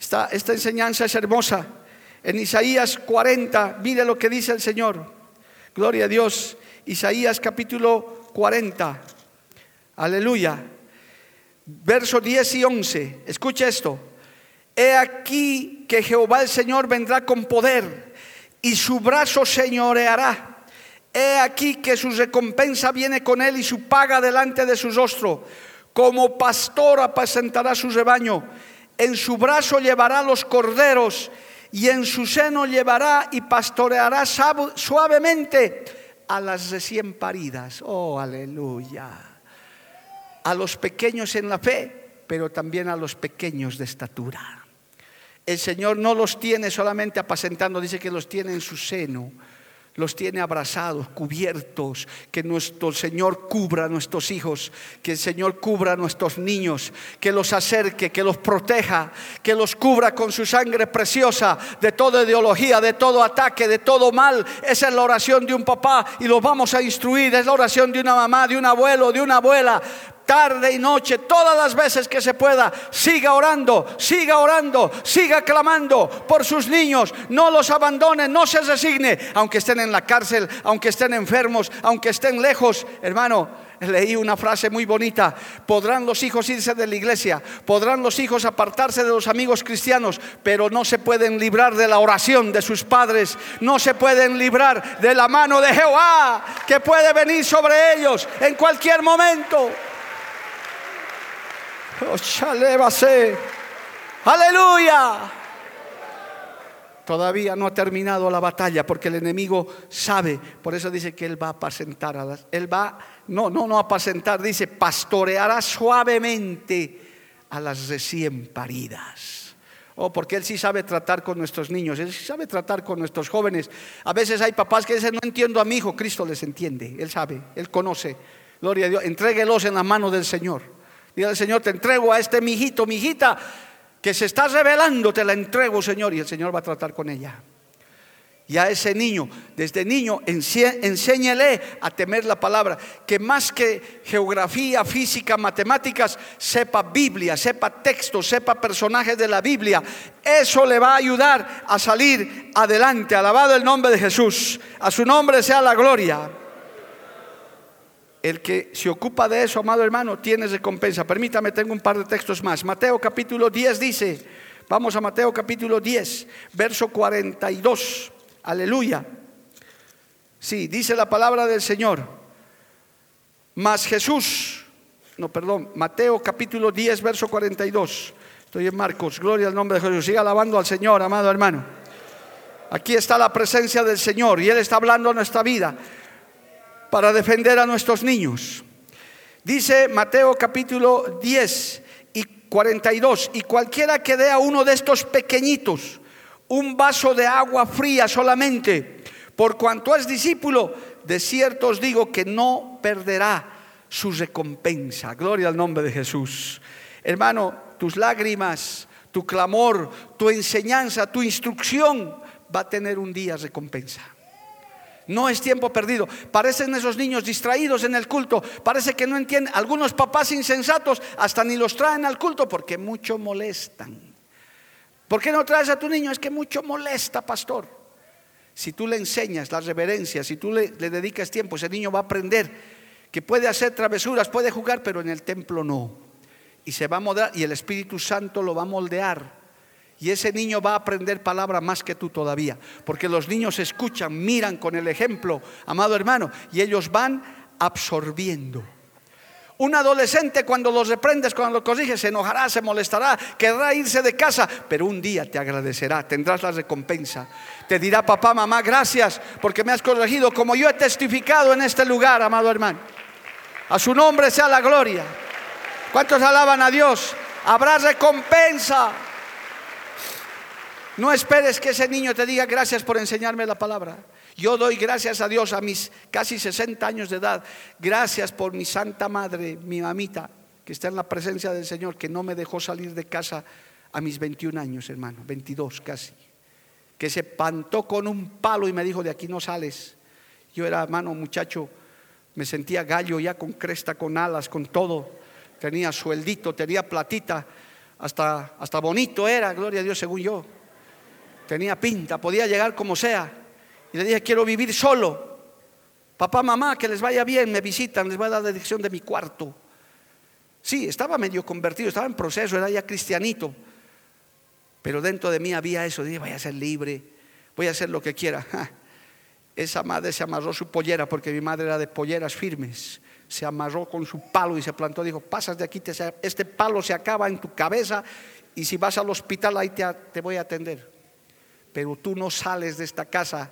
Esta, esta enseñanza es hermosa. En Isaías 40, mire lo que dice el Señor. Gloria a Dios. Isaías capítulo 40. Aleluya. Verso 10 y 11. Escucha esto. He aquí que Jehová el Señor vendrá con poder y su brazo señoreará. He aquí que su recompensa viene con él y su paga delante de su rostro como pastor apacentará su rebaño. En su brazo llevará los corderos y en su seno llevará y pastoreará suavemente a las recién paridas. Oh, aleluya. A los pequeños en la fe, pero también a los pequeños de estatura. El Señor no los tiene solamente apacentando, dice que los tiene en su seno los tiene abrazados, cubiertos, que nuestro Señor cubra a nuestros hijos, que el Señor cubra a nuestros niños, que los acerque, que los proteja, que los cubra con su sangre preciosa de toda ideología, de todo ataque, de todo mal. Esa es la oración de un papá y los vamos a instruir, es la oración de una mamá, de un abuelo, de una abuela, tarde y noche, todas las veces que se pueda, siga orando, siga orando, siga clamando por sus niños, no los abandone, no se resigne, aunque estén en la cárcel, aunque estén enfermos, aunque estén lejos, hermano. Leí una frase muy bonita, podrán los hijos irse de la iglesia, podrán los hijos apartarse de los amigos cristianos, pero no se pueden librar de la oración de sus padres, no se pueden librar de la mano de Jehová que puede venir sobre ellos en cualquier momento. Aleluya. Todavía no ha terminado la batalla porque el enemigo sabe, por eso dice que él va a apacentar a las, él va, no, no, no apacentar, dice pastoreará suavemente a las recién paridas. Oh, porque Él sí sabe tratar con nuestros niños, Él sí sabe tratar con nuestros jóvenes. A veces hay papás que dicen, no entiendo a mi hijo, Cristo les entiende, Él sabe, Él conoce. Gloria a Dios, entréguelos en la mano del Señor. Diga al Señor, te entrego a este mijito, mijita, que se está revelando, te la entrego, Señor, y el Señor va a tratar con ella. Y a ese niño, desde niño, enséñele a temer la palabra, que más que geografía, física, matemáticas, sepa Biblia, sepa texto, sepa personajes de la Biblia. Eso le va a ayudar a salir adelante. Alabado el nombre de Jesús. A su nombre sea la gloria. El que se ocupa de eso, amado hermano, tiene recompensa. Permítame, tengo un par de textos más. Mateo capítulo 10 dice, vamos a Mateo capítulo 10, verso 42. Aleluya. Sí, dice la palabra del Señor. Mas Jesús, no, perdón, Mateo capítulo 10, verso 42. Estoy en Marcos, gloria al nombre de Jesús. Siga alabando al Señor, amado hermano. Aquí está la presencia del Señor y Él está hablando a nuestra vida para defender a nuestros niños. Dice Mateo capítulo 10 y 42, y cualquiera que dé a uno de estos pequeñitos un vaso de agua fría solamente, por cuanto es discípulo, de cierto os digo que no perderá su recompensa. Gloria al nombre de Jesús. Hermano, tus lágrimas, tu clamor, tu enseñanza, tu instrucción va a tener un día recompensa No es tiempo perdido. Parecen esos niños distraídos en el culto. Parece que no entienden. Algunos papás insensatos hasta ni los traen al culto porque mucho molestan. ¿Por qué no traes a tu niño? Es que mucho molesta, pastor. Si tú le enseñas la reverencia, si tú le, le dedicas tiempo, ese niño va a aprender que puede hacer travesuras, puede jugar, pero en el templo no. Y se va a moldear y el Espíritu Santo lo va a moldear. Y ese niño va a aprender palabra más que tú todavía. Porque los niños escuchan, miran con el ejemplo, amado hermano, y ellos van absorbiendo. Un adolescente cuando los reprendes, cuando los corriges, se enojará, se molestará, querrá irse de casa, pero un día te agradecerá, tendrás la recompensa. Te dirá, papá, mamá, gracias porque me has corregido como yo he testificado en este lugar, amado hermano. A su nombre sea la gloria. ¿Cuántos alaban a Dios? Habrá recompensa. No esperes que ese niño te diga gracias por enseñarme la palabra. Yo doy gracias a Dios a mis casi 60 años de edad. Gracias por mi santa madre, mi mamita, que está en la presencia del Señor, que no me dejó salir de casa a mis 21 años, hermano, 22 casi. Que se pantó con un palo y me dijo, de aquí no sales. Yo era, hermano, muchacho, me sentía gallo ya con cresta, con alas, con todo. Tenía sueldito, tenía platita, hasta, hasta bonito era, gloria a Dios, según yo tenía pinta, podía llegar como sea. Y le dije, quiero vivir solo. Papá, mamá, que les vaya bien, me visitan, les voy a dar la dirección de mi cuarto. Sí, estaba medio convertido, estaba en proceso, era ya cristianito. Pero dentro de mí había eso, dije, voy a ser libre, voy a hacer lo que quiera. Esa madre se amarró su pollera, porque mi madre era de polleras firmes. Se amarró con su palo y se plantó, dijo, pasas de aquí, este palo se acaba en tu cabeza y si vas al hospital ahí te, te voy a atender pero tú no sales de esta casa,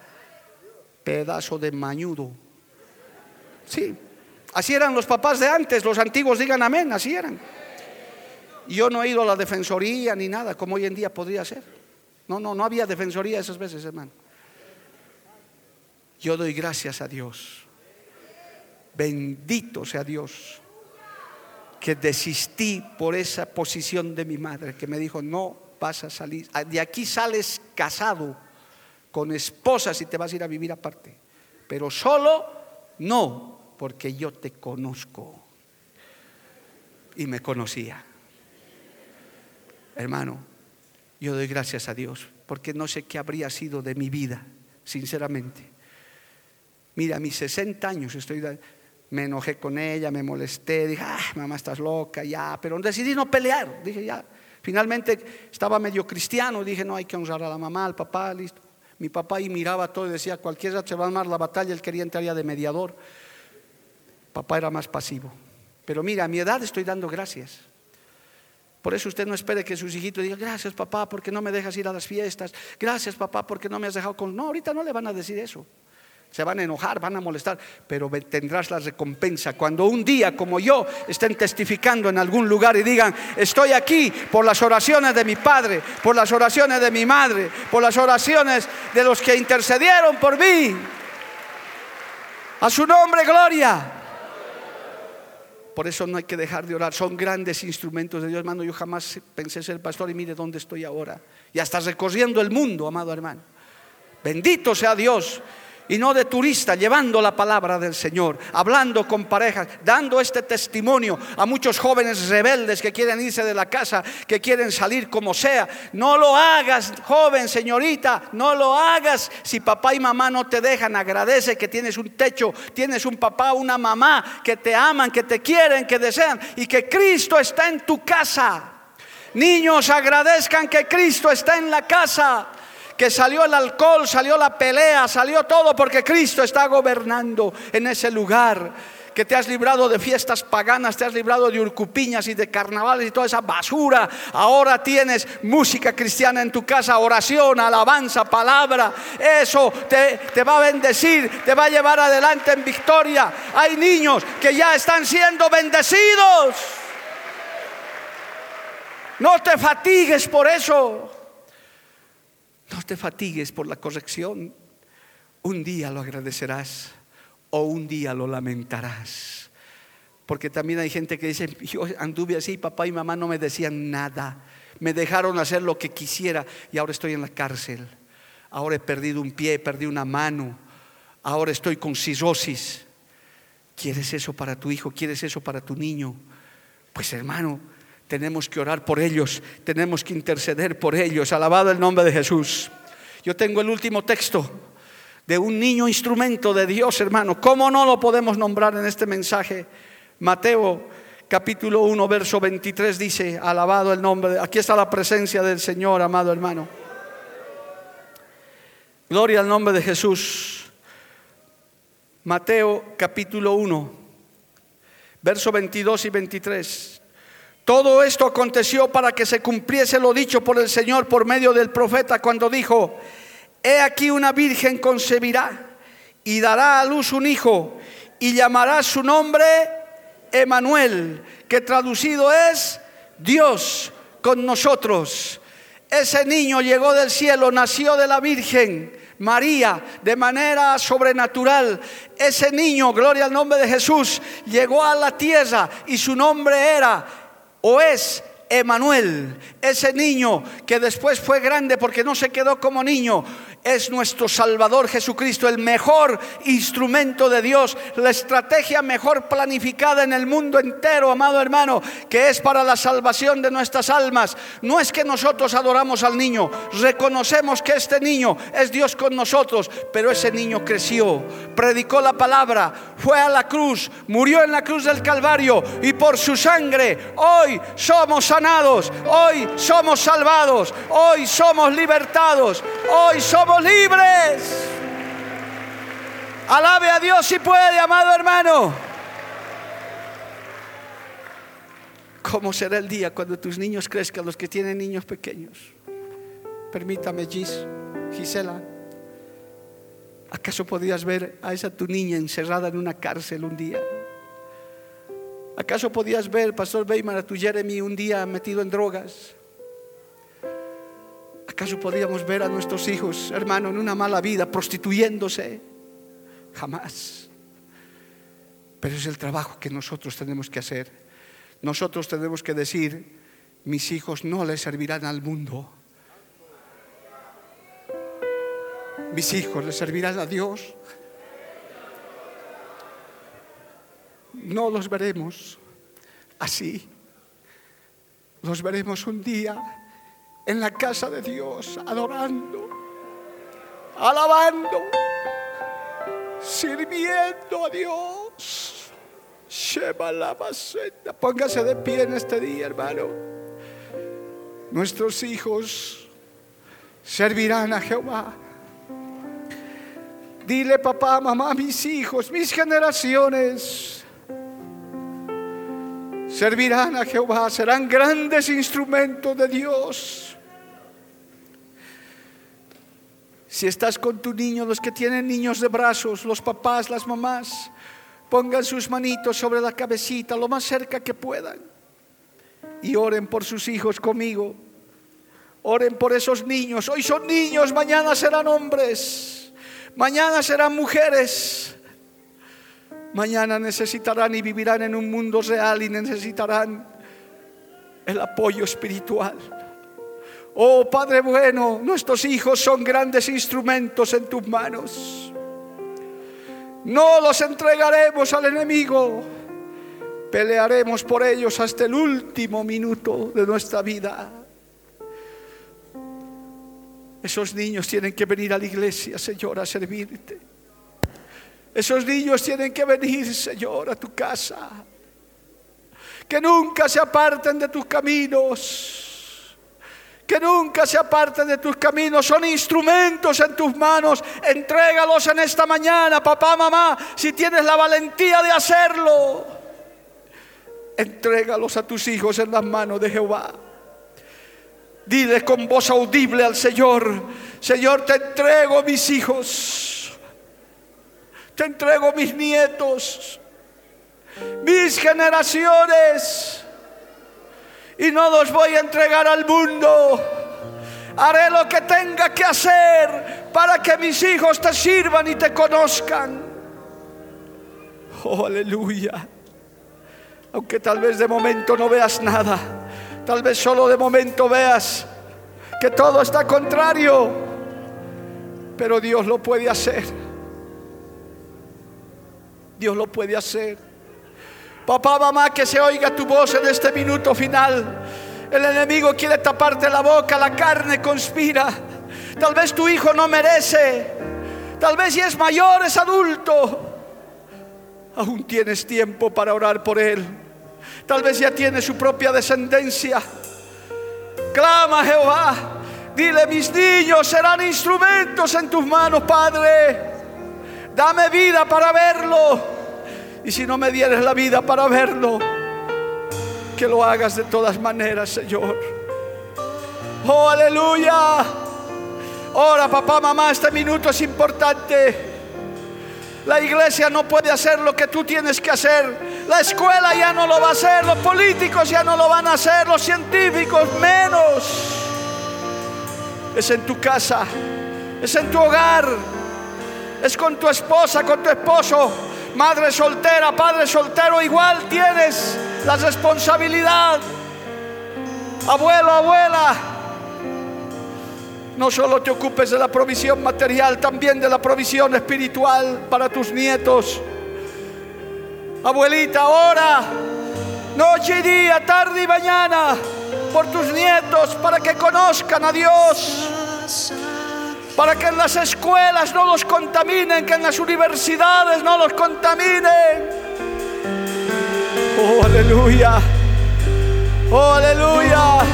pedazo de mañudo. Sí, así eran los papás de antes, los antiguos digan amén, así eran. Yo no he ido a la defensoría ni nada, como hoy en día podría ser. No, no, no había defensoría esas veces, hermano. Yo doy gracias a Dios. Bendito sea Dios que desistí por esa posición de mi madre, que me dijo, no vas a salir, ah, de aquí sales casado, con esposas y te vas a ir a vivir aparte. Pero solo no, porque yo te conozco. Y me conocía. Hermano, yo doy gracias a Dios, porque no sé qué habría sido de mi vida, sinceramente. Mira, a mis 60 años estoy me enojé con ella, me molesté, dije, ah, mamá, estás loca, ya, pero decidí no pelear, dije, ya, Finalmente estaba medio cristiano, dije, no, hay que honrar a la mamá, al papá, listo. Mi papá ahí miraba todo y decía, cualquiera se va a armar la batalla, él quería entrar ya de mediador. Papá era más pasivo. Pero mira, a mi edad estoy dando gracias. Por eso usted no espere que sus hijitos digan, gracias papá, porque no me dejas ir a las fiestas. Gracias papá, porque no me has dejado con... No, ahorita no le van a decir eso se van a enojar, van a molestar, pero tendrás la recompensa. Cuando un día como yo estén testificando en algún lugar y digan, estoy aquí por las oraciones de mi padre, por las oraciones de mi madre, por las oraciones de los que intercedieron por mí. A su nombre, gloria. Por eso no hay que dejar de orar. Son grandes instrumentos de Dios, hermano. Yo jamás pensé ser pastor y mire dónde estoy ahora. Y hasta recorriendo el mundo, amado hermano. Bendito sea Dios y no de turista, llevando la palabra del Señor, hablando con parejas, dando este testimonio a muchos jóvenes rebeldes que quieren irse de la casa, que quieren salir como sea. No lo hagas, joven, señorita, no lo hagas. Si papá y mamá no te dejan, agradece que tienes un techo, tienes un papá, una mamá que te aman, que te quieren, que desean y que Cristo está en tu casa. Niños, agradezcan que Cristo está en la casa que salió el alcohol, salió la pelea, salió todo porque Cristo está gobernando en ese lugar. Que te has librado de fiestas paganas, te has librado de urcupiñas y de carnavales y toda esa basura. Ahora tienes música cristiana en tu casa, oración, alabanza, palabra. Eso te, te va a bendecir, te va a llevar adelante en victoria. Hay niños que ya están siendo bendecidos. No te fatigues por eso. No te fatigues por la corrección. Un día lo agradecerás o un día lo lamentarás. Porque también hay gente que dice, yo anduve así, papá y mamá no me decían nada. Me dejaron hacer lo que quisiera y ahora estoy en la cárcel. Ahora he perdido un pie, perdido una mano. ahora estoy con cirrosis. ¿Quieres eso para tu hijo? ¿Quieres eso para tu niño? Pues hermano, tenemos que orar por ellos, tenemos que interceder por ellos. Alabado el nombre de Jesús. Yo tengo el último texto de un niño instrumento de Dios, hermano. ¿Cómo no lo podemos nombrar en este mensaje? Mateo capítulo 1, verso 23 dice, alabado el nombre, aquí está la presencia del Señor, amado hermano. Gloria al nombre de Jesús. Mateo capítulo 1, verso 22 y 23. Todo esto aconteció para que se cumpliese lo dicho por el Señor por medio del profeta cuando dijo, he aquí una virgen concebirá y dará a luz un hijo y llamará su nombre Emanuel, que traducido es Dios con nosotros. Ese niño llegó del cielo, nació de la Virgen María de manera sobrenatural. Ese niño, gloria al nombre de Jesús, llegó a la tierra y su nombre era o es Emanuel, ese niño que después fue grande porque no se quedó como niño, es nuestro Salvador Jesucristo, el mejor instrumento de Dios, la estrategia mejor planificada en el mundo entero, amado hermano, que es para la salvación de nuestras almas. No es que nosotros adoramos al niño, reconocemos que este niño es Dios con nosotros, pero ese niño creció, predicó la palabra, fue a la cruz, murió en la cruz del Calvario y por su sangre hoy somos sanados, hoy somos salvados, hoy somos libertados, hoy somos libres. Alabe a Dios si puede, amado hermano. ¿Cómo será el día cuando tus niños crezcan, los que tienen niños pequeños? Permítame, Gis, Gisela. ¿Acaso podías ver a esa tu niña encerrada en una cárcel un día? ¿Acaso podías ver, Pastor Weimar, a tu Jeremy un día metido en drogas? ¿Acaso podíamos ver a nuestros hijos, hermano, en una mala vida, prostituyéndose? Jamás. Pero es el trabajo que nosotros tenemos que hacer. Nosotros tenemos que decir, mis hijos no le servirán al mundo. Mis hijos le servirán a Dios. No los veremos así. Los veremos un día en la casa de Dios, adorando, alabando, sirviendo a Dios. Lleva la Póngase de pie en este día, hermano. Nuestros hijos servirán a Jehová. Dile, papá, mamá, mis hijos, mis generaciones servirán a Jehová, serán grandes instrumentos de Dios. Si estás con tu niño, los que tienen niños de brazos, los papás, las mamás, pongan sus manitos sobre la cabecita lo más cerca que puedan y oren por sus hijos conmigo. Oren por esos niños. Hoy son niños, mañana serán hombres, mañana serán mujeres. Mañana necesitarán y vivirán en un mundo real y necesitarán el apoyo espiritual. Oh Padre bueno, nuestros hijos son grandes instrumentos en tus manos. No los entregaremos al enemigo. Pelearemos por ellos hasta el último minuto de nuestra vida. Esos niños tienen que venir a la iglesia, Señor, a servirte. Esos niños tienen que venir, Señor, a tu casa. Que nunca se aparten de tus caminos que nunca se aparten de tus caminos, son instrumentos en tus manos. Entrégalos en esta mañana, papá, mamá, si tienes la valentía de hacerlo. Entrégalos a tus hijos en las manos de Jehová. Dile con voz audible al Señor, Señor, te entrego mis hijos, te entrego mis nietos, mis generaciones y no los voy a entregar al mundo. Haré lo que tenga que hacer para que mis hijos te sirvan y te conozcan. Oh, aleluya. Aunque tal vez de momento no veas nada, tal vez solo de momento veas que todo está contrario, pero Dios lo puede hacer. Dios lo puede hacer. Papá, mamá, que se oiga tu voz en este minuto final. El enemigo quiere taparte la boca, la carne conspira. Tal vez tu hijo no merece. Tal vez si es mayor, es adulto. Aún tienes tiempo para orar por él. Tal vez ya tiene su propia descendencia. Clama Jehová. Dile, mis niños serán instrumentos en tus manos, Padre. Dame vida para verlo. Y si no me dieres la vida para verlo, que lo hagas de todas maneras, Señor. Oh, aleluya. Ahora, papá, mamá, este minuto es importante. La iglesia no puede hacer lo que tú tienes que hacer. La escuela ya no lo va a hacer. Los políticos ya no lo van a hacer. Los científicos menos. Es en tu casa. Es en tu hogar. Es con tu esposa, con tu esposo. Madre soltera, padre soltero, igual tienes la responsabilidad. Abuelo, abuela. No solo te ocupes de la provisión material, también de la provisión espiritual para tus nietos. Abuelita, ora noche y día, tarde y mañana por tus nietos para que conozcan a Dios. Para que en las escuelas no los contaminen, que en las universidades no los contaminen. Oh, aleluya. Oh, aleluya.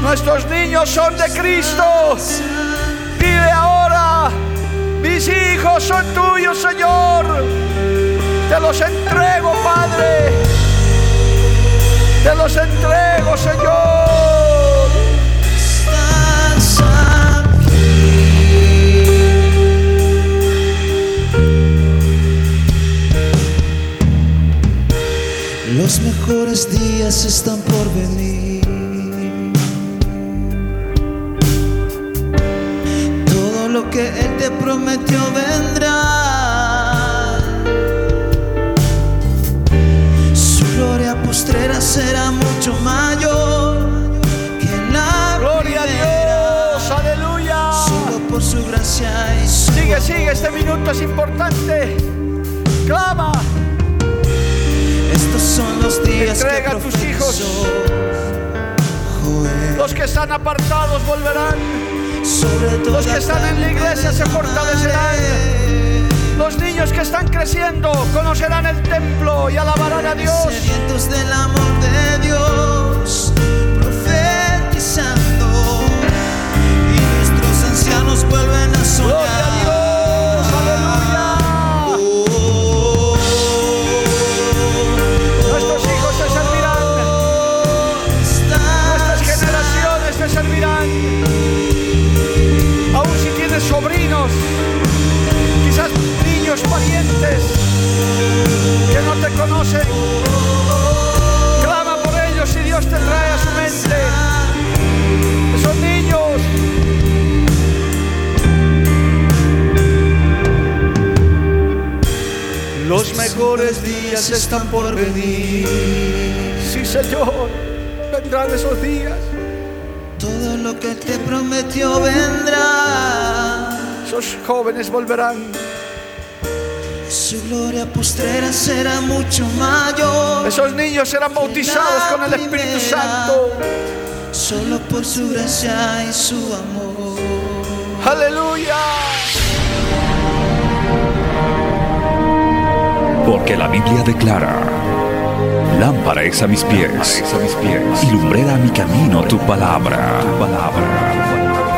Nuestros niños son de Cristo. Pide ahora, mis hijos son tuyos, Señor. Te los entrego, Padre. Te los entrego, Señor. Los mejores días están por venir. Todo lo que Él te prometió vendrá. Su gloria postrera será mucho mayor que la Gloria a primera. Dios, aleluya. Solo por su gracia y su Sigue, sigue, este minuto es importante. Clama. Estos son los días Entrega que a tus hijos. Joel. Los que están apartados volverán. Sobre Los que están en la iglesia se fortalecerán. Los niños que están creciendo conocerán el templo y alabarán a Dios. Del amor de Dios. Jóvenes volverán. Su gloria postrera será mucho mayor. Esos niños serán bautizados con el Espíritu Santo. Solo por su gracia y su amor. Aleluya. Porque la Biblia declara, lámpara es a mis pies, a mis pies y lumbrera a mi camino tu palabra. Tu palabra.